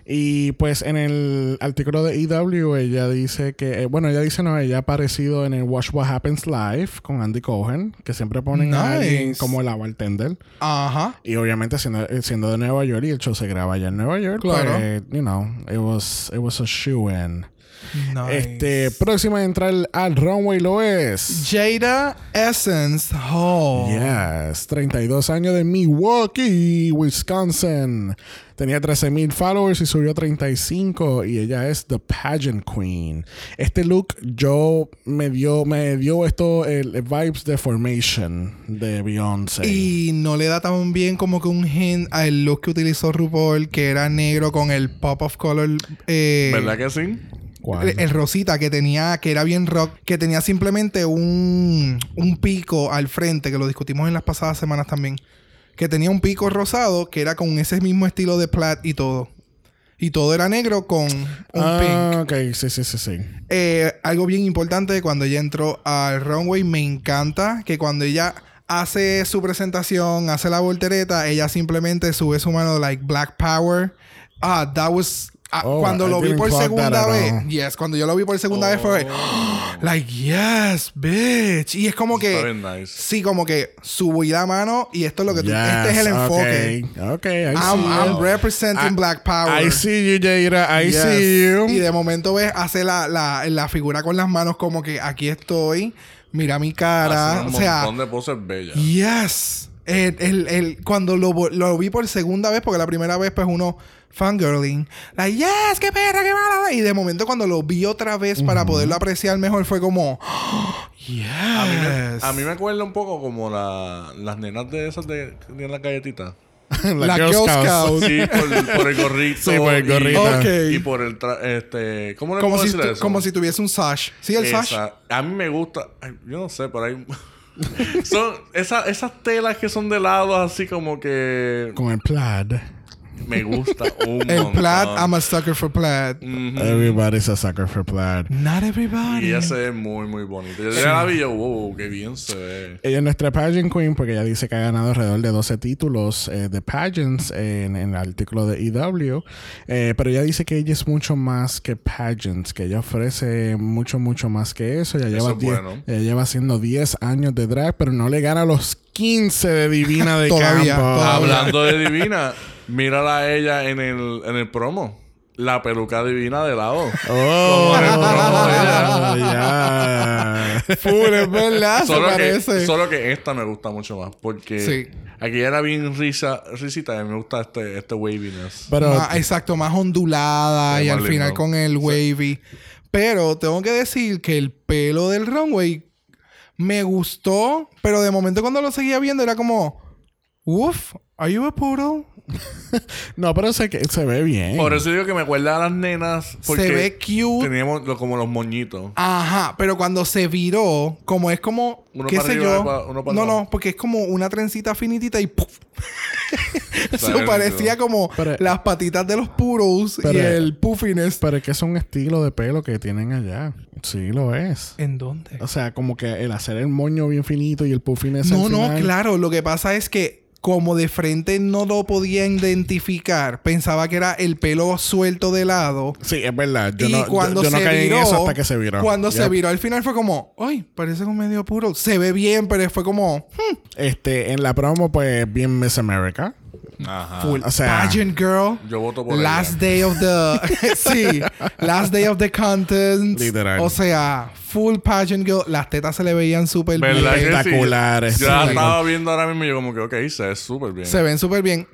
Y pues en el artículo de EW ella dice que, eh, bueno, ella dice no, ella ha aparecido en el Watch What Happens Live con Andy Cohen, que siempre ponen a alguien Nice. como la bartender. Ajá. Y obviamente siendo, eh, siendo de Nueva York y el show se graba allá en Nueva York, Claro. pues, you know, it was, it was a shoe in. Nice. Este, próxima a entrar al runway lo es. Jada Essence Hall. Yes, 32 años de Milwaukee, Wisconsin. Tenía 13.000 followers y subió a 35 y ella es The Pageant Queen. Este look yo me dio me dio esto el, el vibes de Formation de Beyoncé. Y no le da tan bien como que un hint al look que utilizó RuPaul, que era negro con el pop of color. eh, ¿Verdad que sí? ¿Cuál? el, el rosita que tenía, que era bien rock, que tenía simplemente un, un pico al frente, que lo discutimos en las pasadas semanas también. Que tenía un pico rosado, que era con ese mismo estilo de plat y todo. Y todo era negro con un ah, pink. ok, sí, sí, sí, sí. Eh, algo bien importante cuando ella entró al runway, me encanta que cuando ella hace su presentación, hace la voltereta, ella simplemente sube su mano like Black Power. Ah, that was. Ah, Oh, cuando I lo vi por segunda vez, yes, cuando yo lo vi por segunda vez fue *gasps* like, yes, bitch. Y es como Está que, nice. sí, como que subí la mano y esto es lo que tú, este es el enfoque. Ok, ok, I I'm, see I'm representing I- Black Power. I see you, Jaira. I Yes. see you. Y de momento ves, hace la, la, la figura con las manos como que aquí estoy, mira mi cara. O sea, montón de poses bellas. yes. El, el- el- cuando lo, lo vi por segunda vez, porque la primera vez pues uno fangirling, like, yes, qué perra, qué mala. Y de momento cuando lo vi otra vez para poderlo apreciar mejor fue como, yes. A mí, me, a mí me acuerda un poco como la, las nenas de esas de, tienen las galletitas. *laughs* La Girl Scout. Sí, por, por el gorrito. Sí, por el y- gorrito. Y, por el... tra- este, ¿Cómo le Como puedo si, decir eso? como si tuviese un sash. Sí, el sash. A mí me gusta... ay, yo no sé, pero hay... *laughs* son esa- esas telas que son de lado así como que... Con el plaid. Me gusta un El montón. plaid, I'm a sucker for plaid. Everybody's a sucker for plaid. Not everybody. Y ella se ve muy, muy bonita. Yo ya la vi yo, wow, qué bien se ve. Ella es nuestra pageant queen porque ella dice que ha ganado alrededor de 12 títulos eh, de pageants en, en el artículo de EW. Eh, pero ella dice que ella es mucho más que pageants, que ella ofrece mucho, mucho más que eso. Ella, Eso lleva, es 10 bueno. ella lleva haciendo 10 años de drag, pero no le gana los 15 de Divina de Todavía, campo. todavía. Hablando de divina, mírala a ella en el, en el promo. La peluca divina de lado. Oh, Como en el promo de ella. *laughs* ya. Full, es verdad, se Solo que, parece. solo que esta me gusta mucho más. Porque Sí. aquí era bien risa, risita y me gusta este, este waviness. Pero Más- exacto, más ondulada Sí, y más al final lindo. con el wavy. Pero tengo que decir que el pelo del runway me gustó, pero de momento cuando lo seguía viendo era como, uff, ¿are you a poodle? *laughs* no, pero se, que- se ve bien. Por eso digo que me acuerda a las nenas. Porque Se ve cute. Teníamos lo- como los moñitos. Ajá, pero cuando se viró, como es como, Uno qué para sé arriba, yo. pa- uno para no, abajo. no, porque es como una trencita finitita y ¡puf! *laughs* Eso parecía como Pero- las patitas de los y Pero- el puffiness. Pero es que es un estilo de pelo que tienen allá. Sí, lo es. ¿En dónde? O sea, como que el hacer el moño bien finito y el puffin es No, al no, final. claro. Lo que pasa es que como de frente no lo podía identificar, pensaba que era el pelo suelto de lado. Sí, es verdad. Yo y no, cuando yo, se caí viró, en eso hasta que se viró. Cuando se viró al final fue como, ay, parece como medio puro. Se ve bien, pero fue como, hmm, Este, en la promo, pues, bien Miss America. Ajá. full o sea, pageant girl. Yo voto por Last ella. day of the *laughs* *laughs* sí, last day of the contest. Literal. O sea, full pageant girl. Las tetas se le veían súper bien. ¿Verdad que sí? Espectaculares. Yo la estaba viendo ahora mismo y yo como que, ok, se ve súper bien. Se ven súper bien.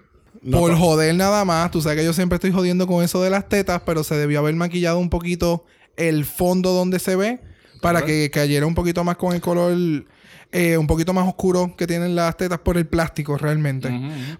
No, Por joder nada más. Tú sabes que yo siempre estoy jodiendo con eso de las tetas, pero se debió haber maquillado un poquito el fondo donde se ve para que cayera un poquito más con el color eh, un poquito más oscuro que tienen las tetas por el plástico realmente.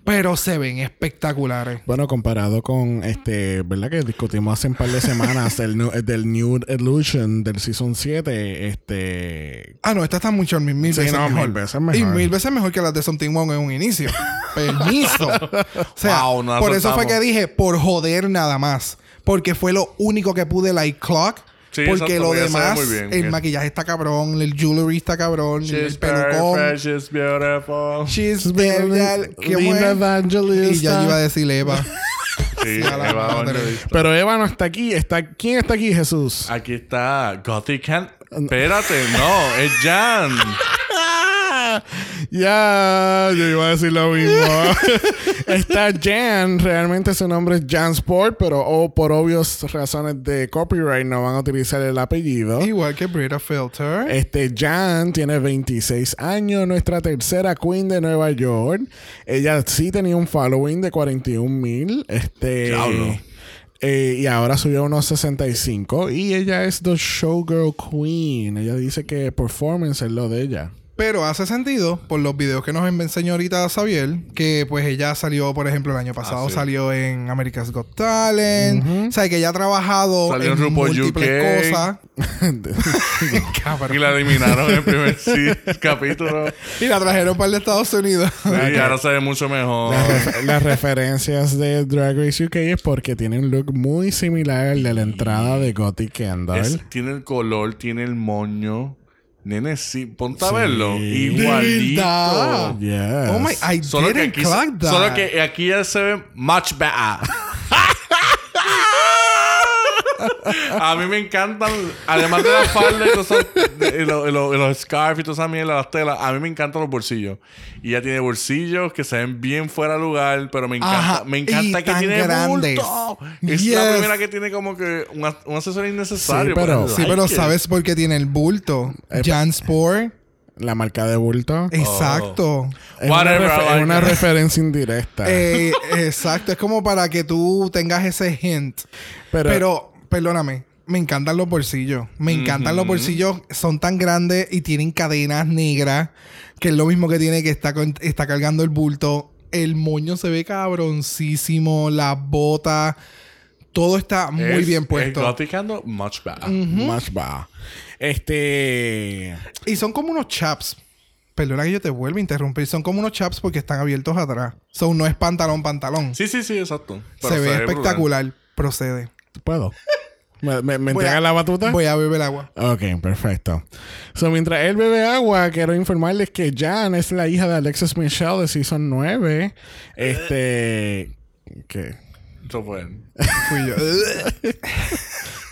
Pero se ven espectaculares. Bueno, comparado con este, ¿verdad? Que discutimos hace un par de semanas *laughs* el, del Nude Illusion del Season 7. Este. Ah, no, esta está mucho mil, mil Sí, veces no, mejor. mil veces mejor. Y mil veces mejor que las de Something Wrong en un inicio. *laughs* Permiso. O sea, Wow, no la por eso fue que dije, por joder nada más. Porque fue lo único que pude like clock. Sí, porque exacto, lo demás, muy bien. el maquillaje está cabrón, el jewelry está cabrón, el She's very pelucón. she's beautiful. She's very- ¿qué? Evangelista. Y ya yo iba a decir Eva. *laughs* Sí, la Eva. Pero Eva no está aquí. Está, ¿Quién está aquí, Jesús? Aquí está Gothic Hand. Espérate, no, es Jan. Ya, yo iba a decir lo mismo. *laughs* está Jan, realmente su nombre es Jan Sport, pero oh, por obvias razones de copyright no van a utilizar el apellido. Igual que Brita Filter. Este Jan tiene 26 años, nuestra tercera queen de Nueva York. Ella sí tenía un following de 41 mil. Este. Eh, y ahora subió a unos 65. Y ella es The Showgirl Queen. Ella dice que performance es lo de ella. Pero hace sentido por los videos que nos enseñó ahorita Xavier, que pues ella salió, por ejemplo, el año pasado sí. salió en America's Got Talent. O sea, que ella ha trabajado Salió en múltiples UK. cosas. *laughs* Y la eliminaron en el primer *laughs* sí, capítulo. Y la trajeron para el Estados Unidos. Y ahora se ve mucho mejor. Las referencias de Drag Race UK es porque tiene un look muy similar al de la entrada de Gothic Kendall. Es- tiene el color, tiene el moño. Nene, sí, ponte a verlo. ¿De Igualito. Yes. Oh my, I Solo que, aquí, clock that. solo que aquí ya se ve much better. A mí me encantan, además de la falda y, todas esas- y lo- y lo- y los y toda esa mierda, las telas, a mí me encantan los bolsillos. Y ella tiene bolsillos que se ven bien fuera de lugar, pero me encanta, Ajá, me encanta que tiene grandes. bulto. Es Yes. la primera que tiene como que un, un accesorio innecesario. Sí, pero- Sí, like pero. ¿sabes por qué tiene el bulto? Eh, Jan Sport. La marca de bulto. Exacto. Es una, Whatever, refe- I like es una referencia indirecta. *laughs* Eh, exacto. Es como para que tú tengas ese hint. pero, Pero, perdóname, me encantan los bolsillos. Me encantan los bolsillos. Son tan grandes y tienen cadenas negras, que es lo mismo que tiene que está, con- está cargando el bulto. El moño se ve cabroncísimo, las botas, todo está muy Es- bien Es puesto. goticando much better. más va. Este. Y son como unos chaps. Perdona que yo te vuelva a interrumpir. Son como unos chaps porque están abiertos atrás. Son no es pantalón, pantalón. Sí, sí, sí, exacto. Pero se ve brutal. espectacular. Procede. ¿Puedo? ¿Me, me, a- la batuta? Voy a beber agua. Ok, perfecto. So, mientras él bebe agua, quiero informarles que Jan es la hija de Alexis Michelle de Season 9. Este. ¿Qué? Eso fue. Fui yo. *laughs*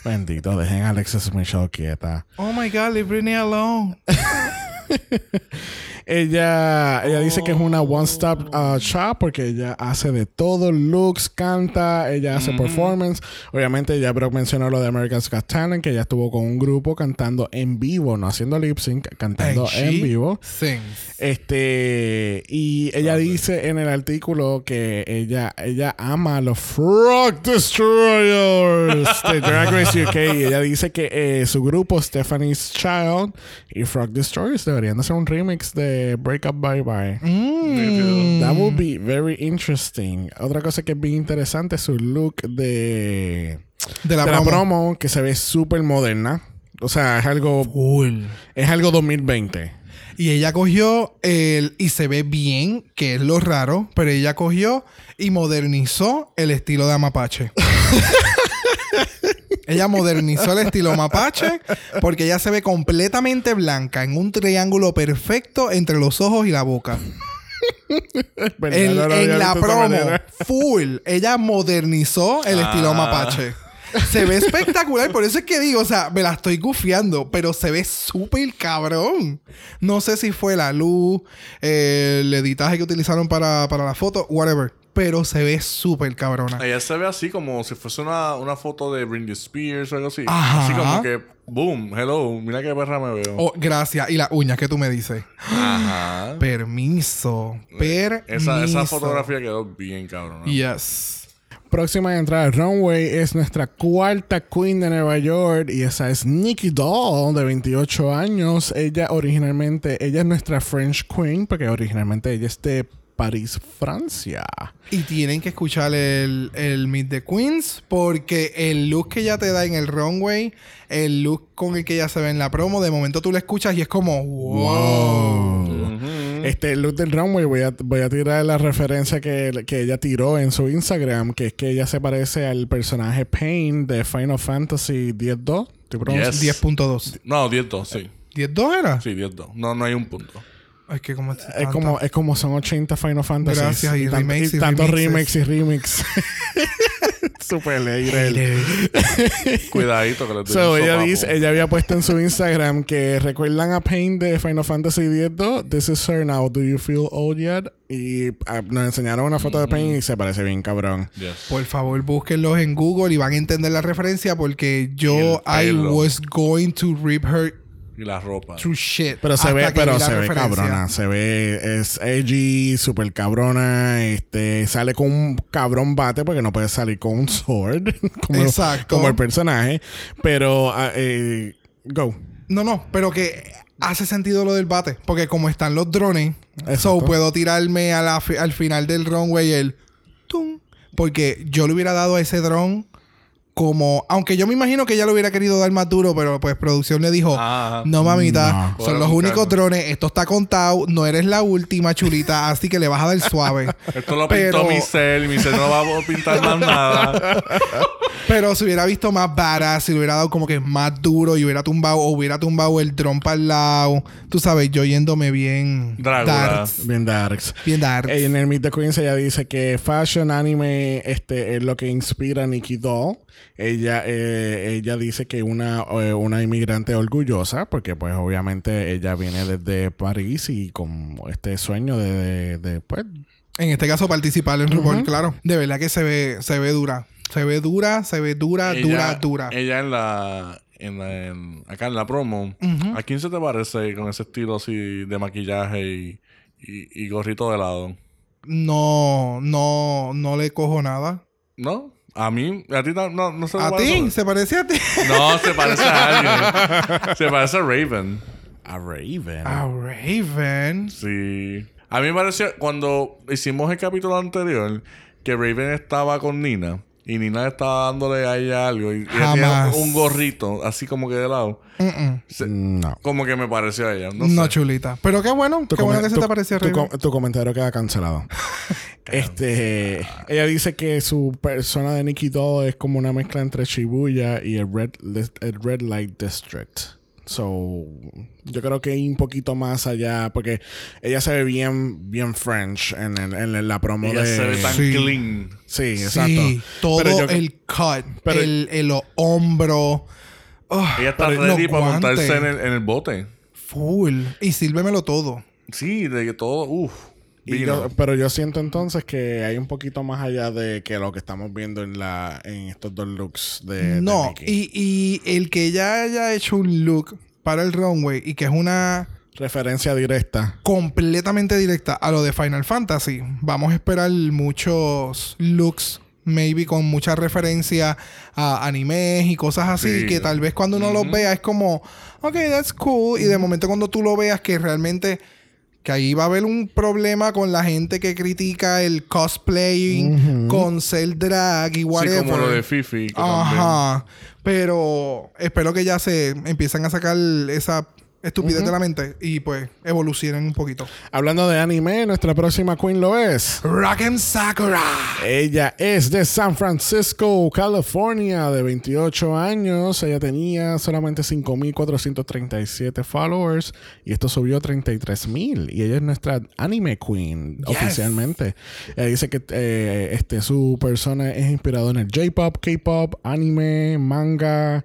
Bendito, dejen a Alexis Michelle quieta. oh my God, leave Britney alone. *laughs* Ella, ella dice que es una one-stop uh, shop porque ella hace de todo, looks, canta, ella hace performance. Obviamente ya Brock mencionó lo de America's Got Talent, que ella estuvo con un grupo cantando en vivo, no haciendo lip sync, cantando And en vivo. Sings. Este, y ella dice en el artículo que ella, ella ama a los Frog Destroyers de Drag Race UK. Y ella dice que eh, su grupo, Stephanie's Child y Frog Destroyers, deberían de hacer un remix de Break Up Bye Bye. Mm. That would be very interesting. Otra cosa que es bien interesante es su look de, De la de promo. promo, que se ve súper moderna. O sea, es algo, Cool. es algo 2020. Y ella cogió el... Y se ve bien, que es lo raro, pero ella cogió y modernizó el estilo de Amapache. *laughs* ella modernizó el estilo mapache porque ella se ve completamente blanca en un triángulo perfecto entre los ojos y la boca. ¿Verdad? En, No la promo, full, ella modernizó el estilo Ah. mapache. Se ve espectacular, por eso es que digo, o sea, me la estoy gufiando, pero se ve súper cabrón. No sé si fue la luz, eh, el editaje que utilizaron para, para la foto, whatever, pero se ve súper cabrona. Ella se ve así como si fuese una, una foto de Britney Spears o algo así. Ajá. Así como que, boom, hello, mira qué perra me veo. Oh, gracias. Y las uñas que tú me dices. Ajá. *gasps* Permiso. Permiso. Esa, esa fotografía quedó bien cabrón. Yes. Próxima entrada al runway es nuestra cuarta queen de Nueva York y esa es Nikki Doll de 28 años. Ella originalmente, ella es nuestra French queen porque originalmente ella es de París, Francia. Y tienen que escuchar el, el Meet the Queens porque el look que ella te da en el runway, el look con el que ella se ve en la promo, de momento tú lo escuchas y es como wow. Este el look del runway voy a, voy a tirar la referencia que, que ella tiró en su Instagram, que es que ella se parece al personaje Pain de Final Fantasy X-2. ¿Estoy pronunciando? Yes. 10.2. No, 10-2, sí. ¿10.2 era? Sí, 10-2. No, no hay un punto. Es que como... Es como, es como son 80 Final Fantasy. Gracias, y remakes y tantos remixes. remakes y remix. *laughs* Super leire. *laughs* Cuidadito que estoy So, ella dice, ella había puesto en su Instagram que recuerdan a Pain de Final Fantasy X This is her now. Do you feel old yet? Y ah, nos enseñaron una foto de Pain y se parece bien cabrón. Yes. Por favor, búsquenlos en Google y van a entender la referencia porque yo Y I was going to rip her Y la ropa. to shit. Pero se ve, pero se ve cabrona. Se ve, es edgy, super cabrona. Este, sale con un cabrón bate porque no puede salir con un sword. *laughs* como, Exacto. Como el personaje. Pero, ah, eh, go. No, no, pero que hace sentido lo del bate. Porque como están los drones, Exacto. so puedo tirarme a la fi- al final del runway el tum. Porque yo le hubiera dado a ese dron como. Aunque yo me imagino que ella lo hubiera querido dar más duro, pero pues producción le dijo: Ajá. No, mamita, No. son los únicos drones. Esto está contado. No eres la última chulita, *laughs* así que le vas a dar suave. *laughs* Esto lo Pero- pintó Michelle. Michelle no va a pintar más nada. *laughs* Pero se hubiera visto más badass, si le hubiera dado como que más duro y hubiera tumbado o hubiera tumbado el dron para el lado. Tú sabes, yo yéndome bien darks. Bien darks. Bien darks. Eh, En el Meet the Queens ella dice que fashion anime este, es lo que inspira a Nikki Doll. Ella, eh, ella dice que una, eh, una inmigrante orgullosa, porque pues obviamente ella viene desde París y con este sueño de, de, de, pues, En este caso, participar en RuPaul, claro. De verdad que se ve, se ve dura. Se ve dura, se ve dura, Ella- dura, dura. Ella en la. En la en- acá en la promo. Ujú. ¿A quién se te parece con ese estilo así de maquillaje y, y, y gorrito de lado? No, no, no le cojo nada. ¿No? A mí, a ti no, no, no se ¿A parece? ti? ¿Se parece a ti? No, se parece a alguien. *laughs* se parece a Raven. a Raven. A Raven. Sí. A mí me pareció cuando hicimos el capítulo anterior que Raven estaba con Nina y Nina estaba dándole a ella algo y tenía un gorrito así como que de lado. Se- No. como que me pareció a ella. No, No, sé. chulita. Pero qué bueno. Tu Qué bueno que se te pareció a tu, Raven. com- tu comentario queda cancelado. Este, ella dice que su persona de Nikki Doll es como una mezcla entre Shibuya y el Red, el Red Light District. So, yo creo que hay un poquito más allá, porque ella se ve bien, bien French en, el- en la promo Ella de. se ve tan Sí. clean. Sí, exacto. Sí, todo Pero yo- el cut, pero- el, el hombro. Oh, Ella está ready para montarse en el, en el bote. Full. Y sírvemelo todo. Sí, de que todo, uff. Y yo- pero yo siento entonces que hay un poquito más allá de que lo que estamos viendo en la en estos dos looks de, de no, Nikki. y, y el que ella haya hecho un look para el runway y que es una Referencia directa. completamente directa a lo de Final Fantasy. Vamos a esperar muchos looks, maybe con mucha referencia a animes y cosas así, Sí. que tal vez cuando uno los vea es como, ok, that's cool, y de momento cuando tú lo veas que realmente... Que ahí va a haber un problema con la gente que critica el cosplaying con ser drag y Sí, como lo de Fifi. también. Ajá. Pero espero que ya se empiecen a sacar esa estupidez de la mente y pues evolucionen un poquito. Hablando de anime, nuestra próxima queen lo es. Rock'em Sakura. Ella es de San Francisco, California, de 28 años. Ella tenía solamente 5.437 followers y esto subió a 33.000. Y ella es nuestra anime queen Yes. oficialmente. Ella dice que eh, este, su persona es inspirado en el J-pop, K-pop, anime, manga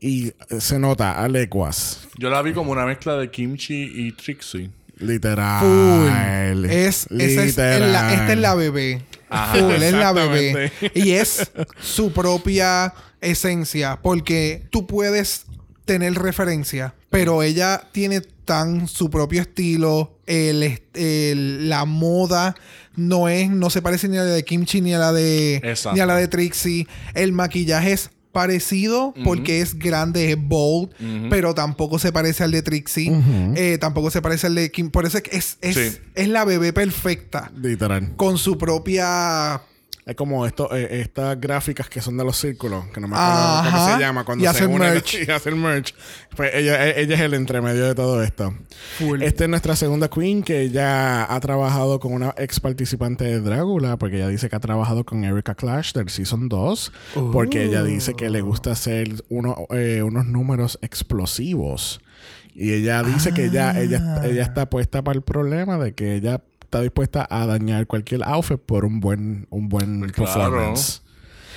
y eh, se nota a leguas. Yo la vi como una mezcla de Kimchi y Trixie. Literal. Full. Es, esa es, Literal. la, esta es la bebé. Ajá, Full, es la bebé. Y es su propia esencia. Porque tú puedes tener referencia, pero ella tiene tan su propio estilo. El, la moda no es, no se parece ni a la de Kimchi ni a la de Exacto. ni a la de Trixie. El maquillaje es parecido porque es grande, es bold, pero tampoco se parece al de Trixie. Eh, tampoco se parece al de Kim. Por eso es que es, es, Sí. es la bebé perfecta. Literal. Con su propia Es como esto, eh, estas gráficas que son de los círculos, que no me acuerdo cómo Ajá. se llama, cuando Y se hacen unen merch. *laughs* y hacen merch. Pues ella, eh, ella es el entremedio de todo esto. Full. Esta es nuestra segunda queen que ella ha trabajado con una ex participante de Drácula, porque ella dice que ha trabajado con Erika Clash del Season 2, porque ella dice que le gusta hacer uno, eh, unos números explosivos. Y ella dice que ella, ella, ella está puesta para el problema de que ella está dispuesta a dañar cualquier outfit por un buen, un buen Pues Claro. performance.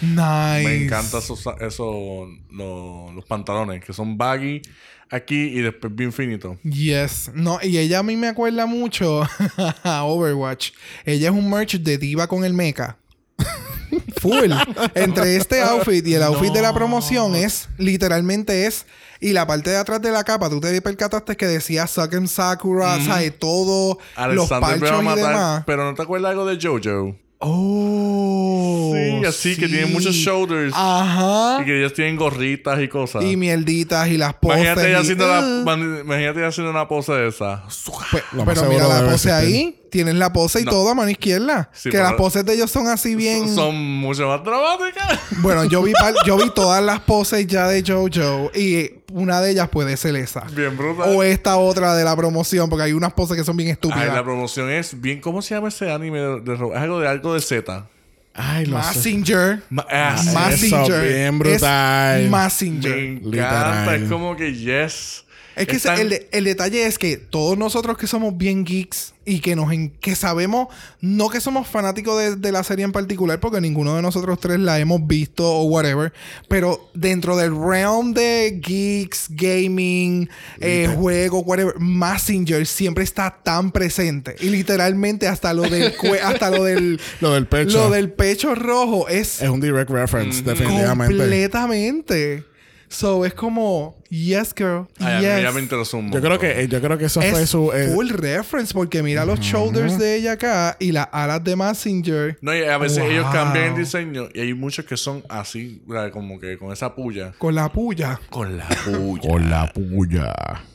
Nice. Me encantan esos, esos los, los pantalones que son baggy aquí y después bien finitos. Yes. No, y ella a mí me acuerda mucho *laughs* a Overwatch. Ella es un merch de diva con el mecha. *laughs* Full. Entre este outfit y el outfit de la promoción es, literalmente es, y la parte de atrás de la capa, tú te percataste que decía Suck Sakura, o sea, de todo, los Alexander me va a parchos y matar, demás. pero ¿no te acuerdas algo de Jojo? Oh. sí, así que tiene muchos shoulders Ajá. y que ellos tienen gorritas y cosas. Y mierditas y las poses. Imagínate ella y- haciendo, la, Uh. man- imagínate ella haciendo una pose de esa. Pues, pero mira la pose existir. ahí. Tienes la pose y No. todo a mano izquierda. Sí, que las poses de ellos son así bien. Son mucho más dramáticas. Bueno, yo vi, par- yo vi todas las poses ya de JoJo. Y una de ellas puede ser esa. Bien brutal. O esta otra de la promoción. Porque hay unas poses que son bien Ay, estúpidas. la promoción es bien. ¿Cómo se llama ese anime de, de Es algo de algo de Z. Ay, lo sé. Massinger. Ma- ah. Massinger. bien Es brutal. Massinger. Me encanta. Literal. Es como que yes. Es que Están- el, de- el detalle es que todos nosotros que somos bien geeks y que nos en- que sabemos, no que somos fanáticos de, de la serie en particular, porque ninguno de nosotros tres la hemos visto o whatever, pero dentro del realm de geeks, gaming, eh, juego, whatever, Messenger siempre está tan presente. Y literalmente hasta lo del *laughs* hasta lo del Lo del pecho. lo del pecho rojo es Es un direct reference, definitivamente. completamente. So es como, yes, girl. Ay, yes. ya me interesó un Yo creo que, yo creo que eso fue su. eh, full reference porque mira los shoulders de ella acá y las alas de Messenger. No, y a veces Wow. ellos cambian el diseño y hay muchos que son así, como que con esa puya. Con la puya. Con la puya. Con la puya.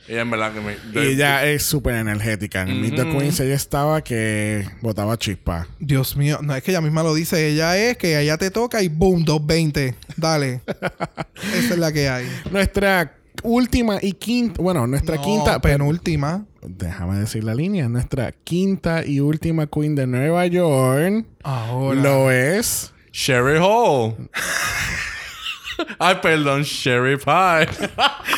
Ella en verdad que me. Y ella es súper energética. En Meet the Queens ella estaba que botaba chispa. Dios mío, no es que ella misma lo dice. Ella es que ella te toca y boom, 220. Dale. *laughs* Esa es la que hay. Nuestra última y quinta. Bueno, nuestra No, quinta. Pero penúltima. déjame decir la línea. Nuestra quinta y última queen de Nueva York Ahora. lo es. Sherry Hall. Ay, perdón, Sherry Pie.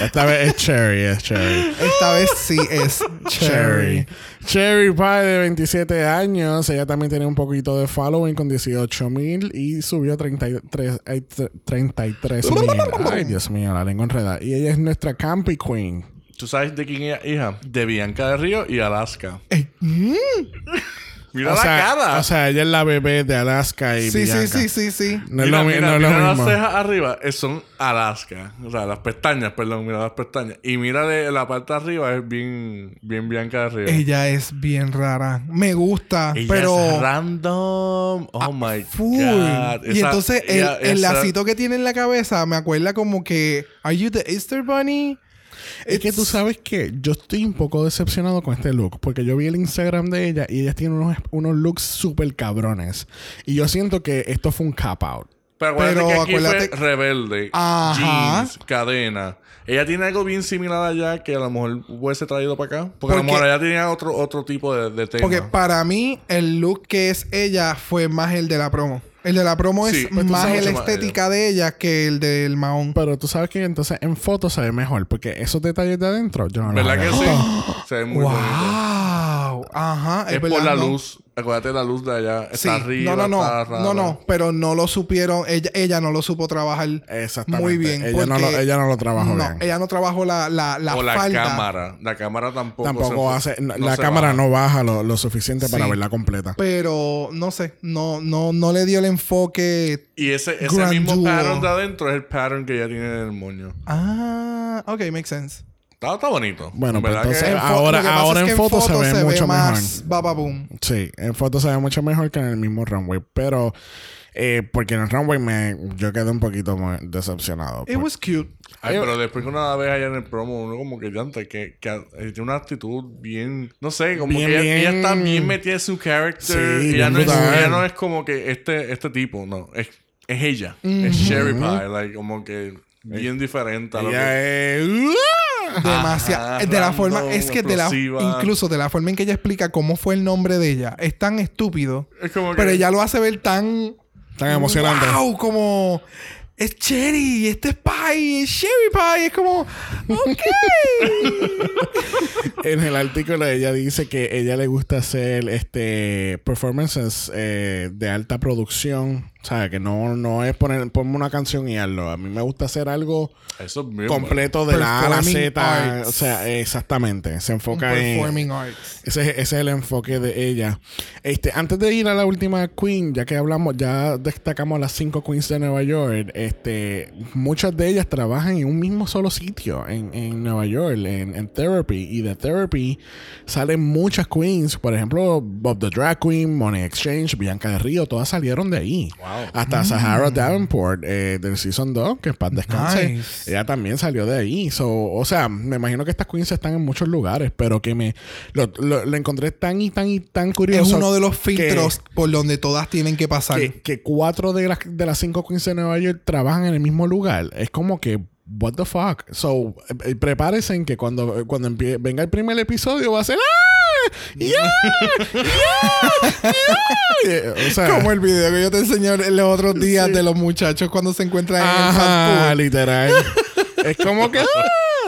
Esta vez es Cherry, es Cherry. Esta vez sí es Cherry. Cherry. Pie de 27 años. Ella también tiene un poquito de following con 18 mil y subió 33 ay, tre- 33 *laughs* mil. Ay, Dios mío, la lengua enredada. Y ella es nuestra Campy Queen. ¿Tú sabes de quién es hija? De Bianca de Río y Alaska. Eh, mm. Mira o la sea, cara. O sea, ella es la bebé de Alaska y Sí, sí, Bianca. sí, sí, sí. No es mira, lo, mi- mira, no es lo mira mismo. las cejas arriba, eh, son Alaska. O sea, las pestañas, perdón, mira las pestañas. Y mira de la parte de arriba es bien, bien Bianca de Río. Ella es bien rara. Me gusta, Ella pero. es random. Oh my Full. god. y Esa- entonces el, ella- el esa- lacito que tiene en la cabeza me acuerda como que ¿Are you the Easter Bunny? Es que tú sabes que yo estoy un poco decepcionado con este look. Porque yo vi el Instagram de ella y ella tiene unos, unos looks súper cabrones. Y yo siento que esto fue un cap out. Pero acuérdate Pero que aquí acuérdate- fue rebelde. Ajá. Jeans, cadena. Ella tiene algo bien similar allá que a lo mejor hubiese traído para acá. Porque, a lo mejor allá tenía otro, otro tipo de, de tema. Porque para mí el look que es ella fue más el de la promo. El de la promo Sí, es pues más la más estética de ella que el del Mahón. Pero tú sabes que entonces en fotos se ve mejor. Porque esos detalles de adentro yo no los ¿Verdad que sí? visto. Se ve muy bonito. ¡Wow! Ajá. Es por verdad, la no. luz. Acuérdate la luz de allá. Sí, Está arriba. no, no, está no, rara. no, no, pero no lo supieron, ella, ella no lo supo trabajar Exactamente. muy bien. Ella no, lo, ella no lo trabajó no, bien. ella no trabajó la, la, la o la falda. cámara. La cámara tampoco. Tampoco se- hace. no la cámara baja. no baja lo, lo suficiente para verla completa. Pero no sé, no, no, no le dio el enfoque. Y ese, ese mismo pattern de adentro es el pattern que ella tiene en el moño. Ah, ok, makes sense. Está, está bonito. Bueno, pues ¿Verdad que- entonces- En Ahora- que ahora que en foto se ve mucho más Baba boom. Sí, en fotos se ve mucho mejor que en el mismo runway. Pero Eh, porque en el runway me, yo quedé un poquito muy decepcionado. It was cute. Ay, pero después que una vez allá en el promo, uno como que ya antes, que, que eh, tiene una actitud bien, no sé, como Bien, que ella, ella bien- está bien metida en su character. Sí, ella, no es, ella no es como que este, este tipo, no, es, es ella. Es Sherry Pie, like, como que bien diferente a lo que... Ella es... Demasiado. De la forma. Es que de la. Incluso de la forma en que ella explica cómo fue el nombre de ella. Es tan estúpido. Es como que... Pero ella lo hace ver tan. Tan emocionante. ¡Wow! Como. Es Cherry, este es Pie, es Sherry Pie. Es como. Ok. *laughs* En el artículo ella dice que ella le gusta hacer este performances eh, de alta producción. O sea, que no, no es poner ponme una canción y hazlo. A mí me gusta hacer algo Eso es bien completo de la A a la Z. arts. O sea, exactamente. Se enfoca en. Performing arts. Ese, es- ese es el enfoque de ella. Este, antes de ir a la última queen, ya que hablamos, ya destacamos las cinco queens de Nueva York. Este, muchas de ellas trabajan en un mismo solo sitio en, en Nueva York, en, en Therapy. Y de Therapy salen muchas queens. Por ejemplo, Bob the Drag Queen, Money Exchange, Bianca de Río, todas salieron de ahí. Wow. Hasta Sahara Davenport eh, del Season 2, que en paz descanse. Nice. Ella también salió de ahí. So, o sea, me imagino que estas queens están en muchos lugares, pero que me lo, lo- lo encontré tan y tan y tan curioso. Es uno de los que- filtros por donde todas tienen que pasar. Que, que cuatro de las, de las cinco queens de Nueva York trabajan en el mismo lugar. Es como que. What the fuck? So, eh, eh, prepárense en que cuando, cuando empie- venga el primer episodio va a ser ¡Ah! ¡Yeah! ¡Yeah! ¡Yeah! O sea, Como el video que yo te enseñé los otros días de los muchachos cuando se encuentran en el Ajá, fast food. literal. es como que.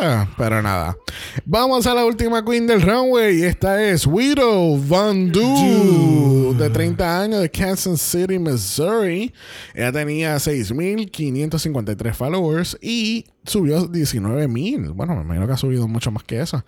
ah, Pero nada. Vamos a la última queen del runway. Esta es Widow Van Du, de 30 años, de Kansas City, Missouri. Ella tenía 6.553 followers y subió 19.000. Bueno, me imagino que ha subido mucho más que eso.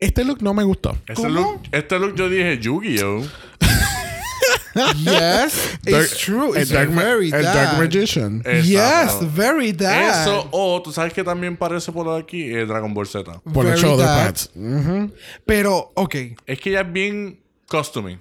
Este look no me gustó. Este look, este look yo dije Yu-Gi-Oh! *laughs* Yes, Dark- it's true. el It's Dark, very el that. Dark Magician. Yes, Exacto. very that. Eso, o tú sabes que también parece por aquí el Dragon Ball Z. Por el Very shoulder that. pads. Ujú. Pero, ok. Es que ella es bien costuming.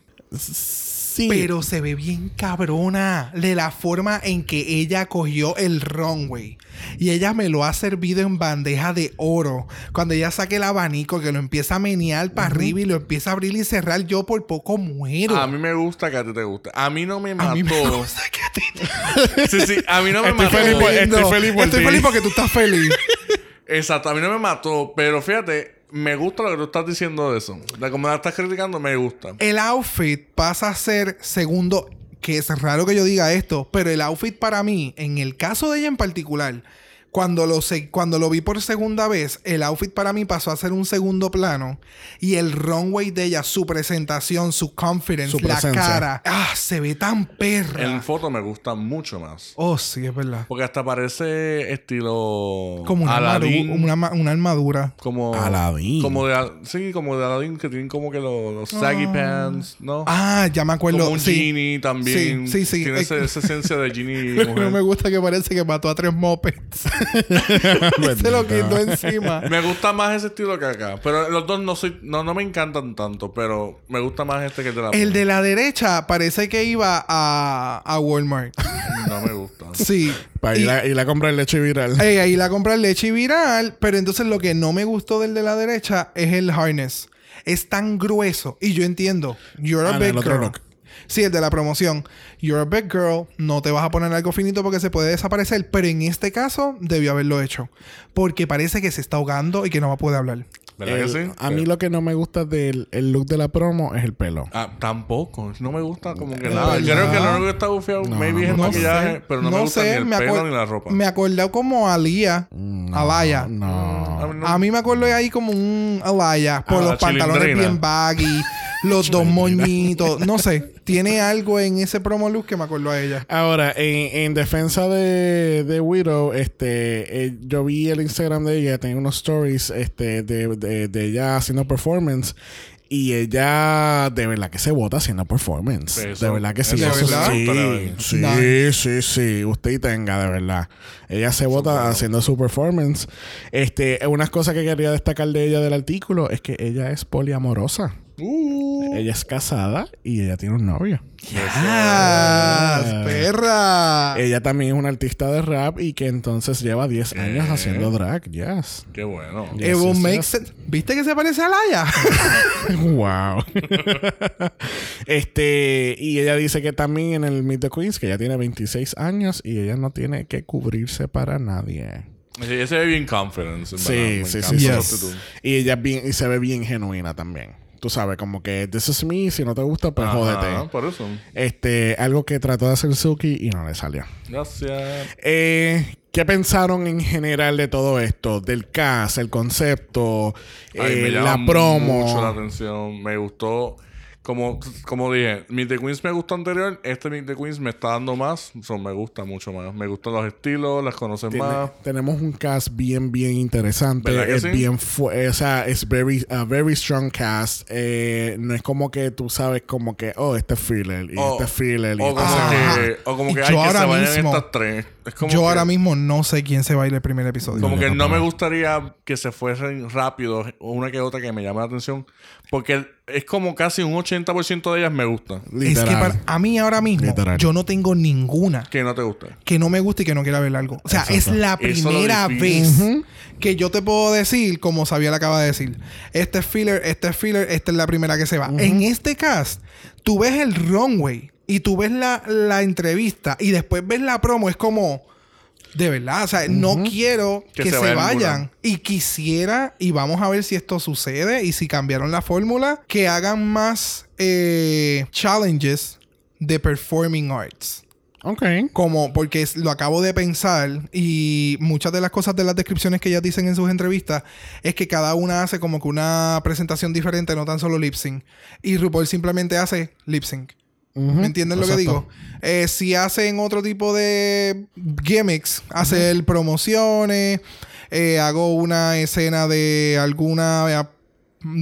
Sí. Pero se ve bien cabrona de la forma en que ella cogió el runway. Y ella me lo ha servido en bandeja de oro. Cuando ella saque el abanico, que lo empieza a menear para arriba y lo empieza a abrir y cerrar, yo por poco muero. A mí me gusta que a ti te guste. A mí no me A mató. mí me gusta que a ti *laughs* Sí, sí, a mí no me Estoy mató. feliz por- Lindo. estoy feliz por Estoy ti. feliz porque tú estás feliz. *laughs* Exacto, a mí no me mató. Pero fíjate, me gusta lo que tú estás diciendo de eso. De cómo la estás criticando, me gusta. el outfit pasa a ser segundo, que es raro que yo diga esto, pero el outfit para mí, en el caso de ella en particular, cuando lo, se- cuando lo vi por segunda vez, el outfit para mí pasó a ser un segundo plano y el runway de ella, su presentación, su confidence, Su la presencia. cara, ah, se ve tan perra. En foto me gusta mucho más. Oh, sí, es verdad. Porque hasta parece estilo. Como una, Aladdin. armadura, una, una armadura. Como. Aladdin. Como de. Sí, como de Aladdin que tienen como que los, los saggy pants, ¿no? Ah, ya me acuerdo. como un sí. genie también. Sí, sí, sí. Tiene Eh, esa, esa esencia de genie. *laughs* Mujer. no me gusta que parece que mató a tres mopeds. *laughs* se lo quitó encima. Me gusta más ese estilo que acá. Pero los dos no soy, no, no me encantan tanto, pero me gusta más este que el de la El de la derecha parece que iba a, a Walmart. No me gusta. *laughs* Sí. Para Y- ir a, ir a comprar leche viral. Ey, ahí la compra leche viral, pero entonces lo que no me gustó del de la derecha es el harness. Es tan grueso. Y yo entiendo. You're a Ah, big girl. Sí, el de la promoción. You're a big girl. No te vas a poner algo finito porque se puede desaparecer. Pero en este caso, debió haberlo hecho. Porque parece que se está ahogando y que no va a poder hablar. ¿Verdad El- que sí? A mí lo que no me gusta del el look de la promo es el pelo. Ah, tampoco. No me gusta como que Es nada. verdad. Creo que lo único que está bufiado, maybe es el No maquillaje, sé. pero no, me gusta ni el me pelo ni la ropa. Me acordé como a Alía. Alaya. No. A mí no- A mí me acuerdo ahí como un Alaya. Por Ah, los pantalones bien baggy. *laughs* los dos moñitos. No sé. Tiene algo en ese promo look que me acuerdo a ella. Ahora, en, en defensa de, de Widow, este, eh, yo vi el Instagram de ella, tenía unos stories este, de, de, de ella haciendo performance. Y ella de verdad que se vota haciendo performance. Eso- de verdad que sí. eso ¿De verdad? sí, sí, Nice. sí, sí. Usted y tenga, de verdad. Ella se vota haciendo su performance. Este, unas cosas que quería destacar de ella del artículo es que ella es poliamorosa. Uh. Ella es casada y ella tiene un novio. ¡Ah! ¡Perra! Ella también es una artista de rap y que entonces lleva 10 años haciendo drag. Yes. Qué bueno. Yes, It will yes, make yes. sense. ¿Viste que se parece a Laia? *laughs* wow. *laughs* este, y ella dice que también en el Meet the Queens, que ella tiene 26 años y ella no tiene que cubrirse para nadie. Sí, Ella se ve bien confidence. en Sí, sí, sí. Y ella bien, y se ve bien genuina también. Tú sabes, como que this is me, si no te gusta, pues Ajá, jódete. por eso. Este, algo que trató de hacer Suki y no le salió. Gracias. Eh, ¿Qué pensaron en general de todo esto? Del cast, el concepto, Ay, eh, me la promo. mucho la atención. Me gustó. Como, como dije, Meet the Queens me gustó anterior. Este Meet the Queens me está dando más. So, me gusta mucho más. Me gustan los estilos, las conocen Tiene- más. tenemos un cast bien, bien interesante. ¿Verdad que es sí? bien fu- o sea, es very, a very strong cast. Eh, no es como que tú sabes como que, oh, este es filler y este es filler. y O este como que, o como que, yo ay, que se vayan mismo- estas tres. Es como Yo que, ahora mismo no sé quién se va a ir el primer episodio. Como que no me gustaría que se fuesen rápido una que otra que me llame la atención. Porque es como casi un 80% de ellas me gusta. es que Literal. para, a mí ahora mismo Literal. yo no tengo ninguna Que no te gusta. que no me guste y que no quiera ver algo. O sea, Exacto. es la primera vez que yo te puedo decir, como Xavier acaba de decir, este es filler, este es filler, esta es la primera que se va. En este cast, tú ves el runway y tú ves la, la entrevista y después ves la promo, es como... De verdad, o sea, no quiero Que que, se se, vaya vayan. Y quisiera, y vamos a ver si esto sucede y si cambiaron la fórmula, que hagan más eh, challenges de performing arts. Ok. Como, porque lo acabo de pensar y muchas de las cosas de las descripciones que ellas dicen en sus entrevistas es que cada una hace como que una presentación diferente, no tan solo lip sync. Y RuPaul simplemente hace lip sync. ¿Me entienden lo que digo? Eh, si hacen otro tipo de gimmicks, hacer promociones, eh, hago una escena de alguna eh,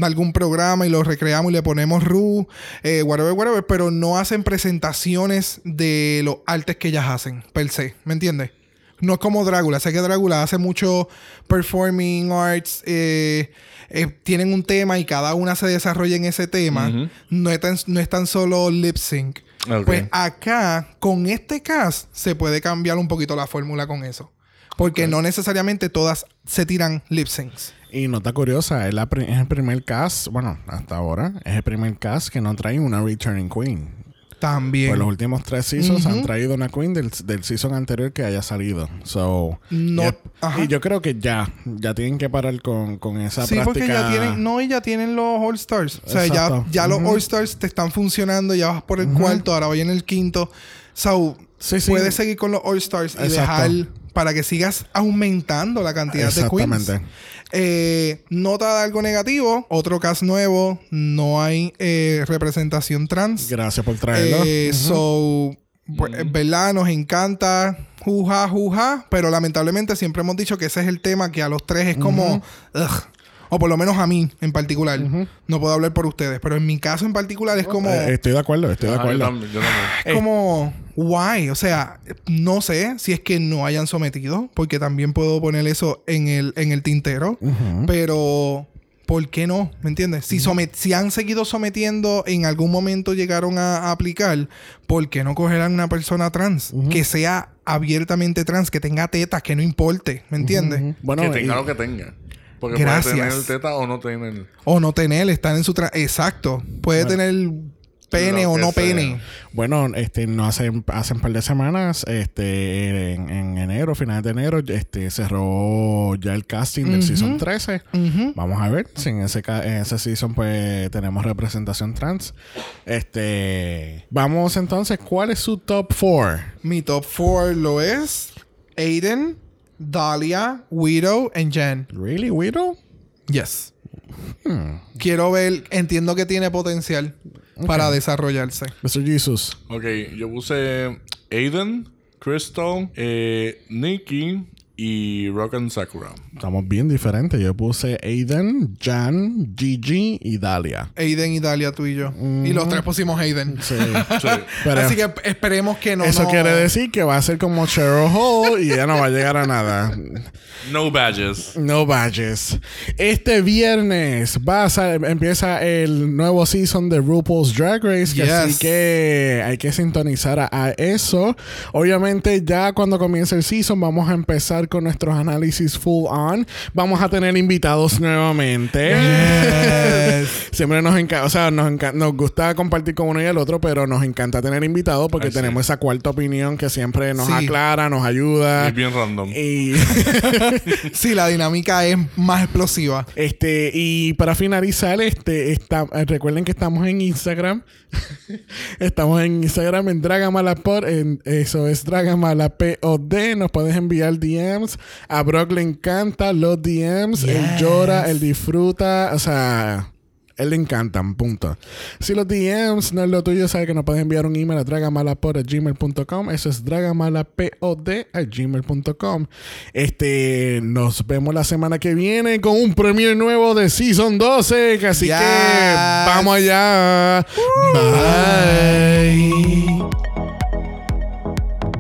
algún programa y lo recreamos y le ponemos Ru, eh, whatever, whatever, pero no hacen presentaciones de los artes que ellas hacen, per se, ¿me entiendes? No es como Drácula, sé que Drácula hace mucho performing arts, eh, eh, tienen un tema y cada una se desarrolla en ese tema, no, es tan, no es tan solo lip sync. Pues acá, con este cast, se puede cambiar un poquito la fórmula con eso. Porque no necesariamente todas se tiran lip syncs. Y nota curiosa, es, la pri- es el primer cast, bueno, hasta ahora, es el primer cast que no trae una returning queen. También. Por los últimos tres seasons han traído una queen del, del season anterior que haya salido. So, No- yep. Y yo creo que ya, ya tienen que parar con, con esa Sí, práctica. porque ya tienen, no, y ya tienen los All Stars. O sea, ya, ya los. All Stars te están funcionando, ya vas por el cuarto, ahora voy en el quinto. So, Sí, sí. puedes seguir con los All Stars y Exacto. dejar para que sigas aumentando la cantidad de queens. Exactamente. Eh, nota de algo negativo, otro cast nuevo, no hay eh, representación trans. Gracias por traerlo. Eh. So, pues, ¿verdad? Nos encanta. Juja, juja. Pero lamentablemente siempre hemos dicho que ese es el tema que a los tres es como. ugh. O por lo menos a mí en particular. No puedo hablar por ustedes. Pero en mi caso en particular es como. Eh, estoy de acuerdo, estoy de yo acuerdo. también, yo también. es como. Why? O sea, no sé si es que no hayan sometido. Porque también puedo poner eso en el, en el tintero. Pero, ¿por qué no? ¿Me entiendes? Si, somet- si han seguido sometiendo, en algún momento llegaron a, a aplicar, ¿por qué no cogerán una persona trans? Que sea abiertamente trans, que tenga tetas, que no importe, ¿me entiendes? Bueno, que tenga y- lo que tenga. Porque Gracias. puede tener teta o no tener. O no tener, estar en su trans. Exacto. Puede tener pene o no sea. pene. Bueno, este, no hace, hace un par de semanas, este, en, en enero, finales de enero, este, cerró ya el casting del season 13. Ujú. Vamos a ver si en ese, en ese season pues tenemos representación trans. Este, vamos entonces, ¿cuál es su top 4? Mi top 4 lo es Aiden, Dahlia, Widow y Jen. Really, Widow? Yes. Hmm. Quiero ver, entiendo que tiene potencial para desarrollarse. Mr. Jesus. Ok, yo puse Aiden, Crystal, eh, Nikki y Rock and Sakura. Estamos bien diferentes. Yo puse Aiden, Jan, Gigi y Dalia. Aiden y Dalia, tú y yo. Y los tres pusimos Aiden. Sí. *laughs* Sí. Pero Así que esperemos que no. eso no- quiere decir que va a ser como Cheryl Hall y ya no va a llegar a nada. No badges. No badges. Este viernes va a sal- empieza el nuevo season de RuPaul's Drag Race. que Yes. Así que hay que sintonizar a, a eso. Obviamente, ya cuando comience el season, vamos a empezar con nuestros análisis full on. Vamos a tener invitados nuevamente. Yes. *laughs* Siempre nos encanta, o sea, nos, enca- nos gusta compartir con uno y el otro, pero nos encanta tener invitados porque Ay, sí. tenemos esa cuarta opinión que siempre nos Sí. aclara, nos ayuda. Es bien random. Y *laughs* sí, la dinámica es más explosiva. Este, y para finalizar, este, está, eh, recuerden que estamos en Instagram. *laughs* estamos en Instagram en Dragamalapod. En, eso es Dragamalapod. Nos puedes enviar DMs. A Brock le encanta los DMs. Él llora, él disfruta. O sea. Él le encantan, punto. Si los DMs no es lo tuyo, sabes que nos puedes enviar un email a dragamalapod.gmail.com. Eso es dragamalapod.gmail.com. Este, nos vemos la semana que viene con un premio nuevo de Season 12. Así Yes. que vamos allá. Bye.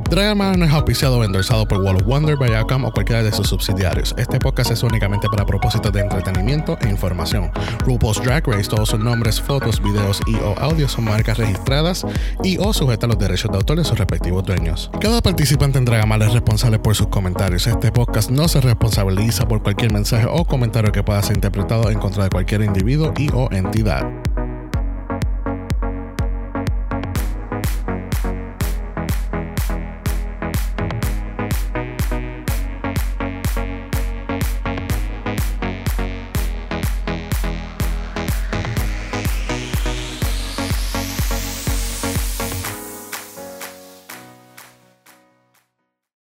Dragon no es auspiciado o endorsado por Wall of Wonder, Viacom o cualquiera de sus subsidiarios. Este podcast es únicamente para propósitos de entretenimiento e información. RuPaul's Drag Race, todos sus nombres, fotos, videos y o audios son marcas registradas y o sujetas a los derechos de autor de sus respectivos dueños. Cada participante en Dragamal es responsable por sus comentarios. Este podcast no se responsabiliza por cualquier mensaje o comentario que pueda ser interpretado en contra de cualquier individuo y o entidad.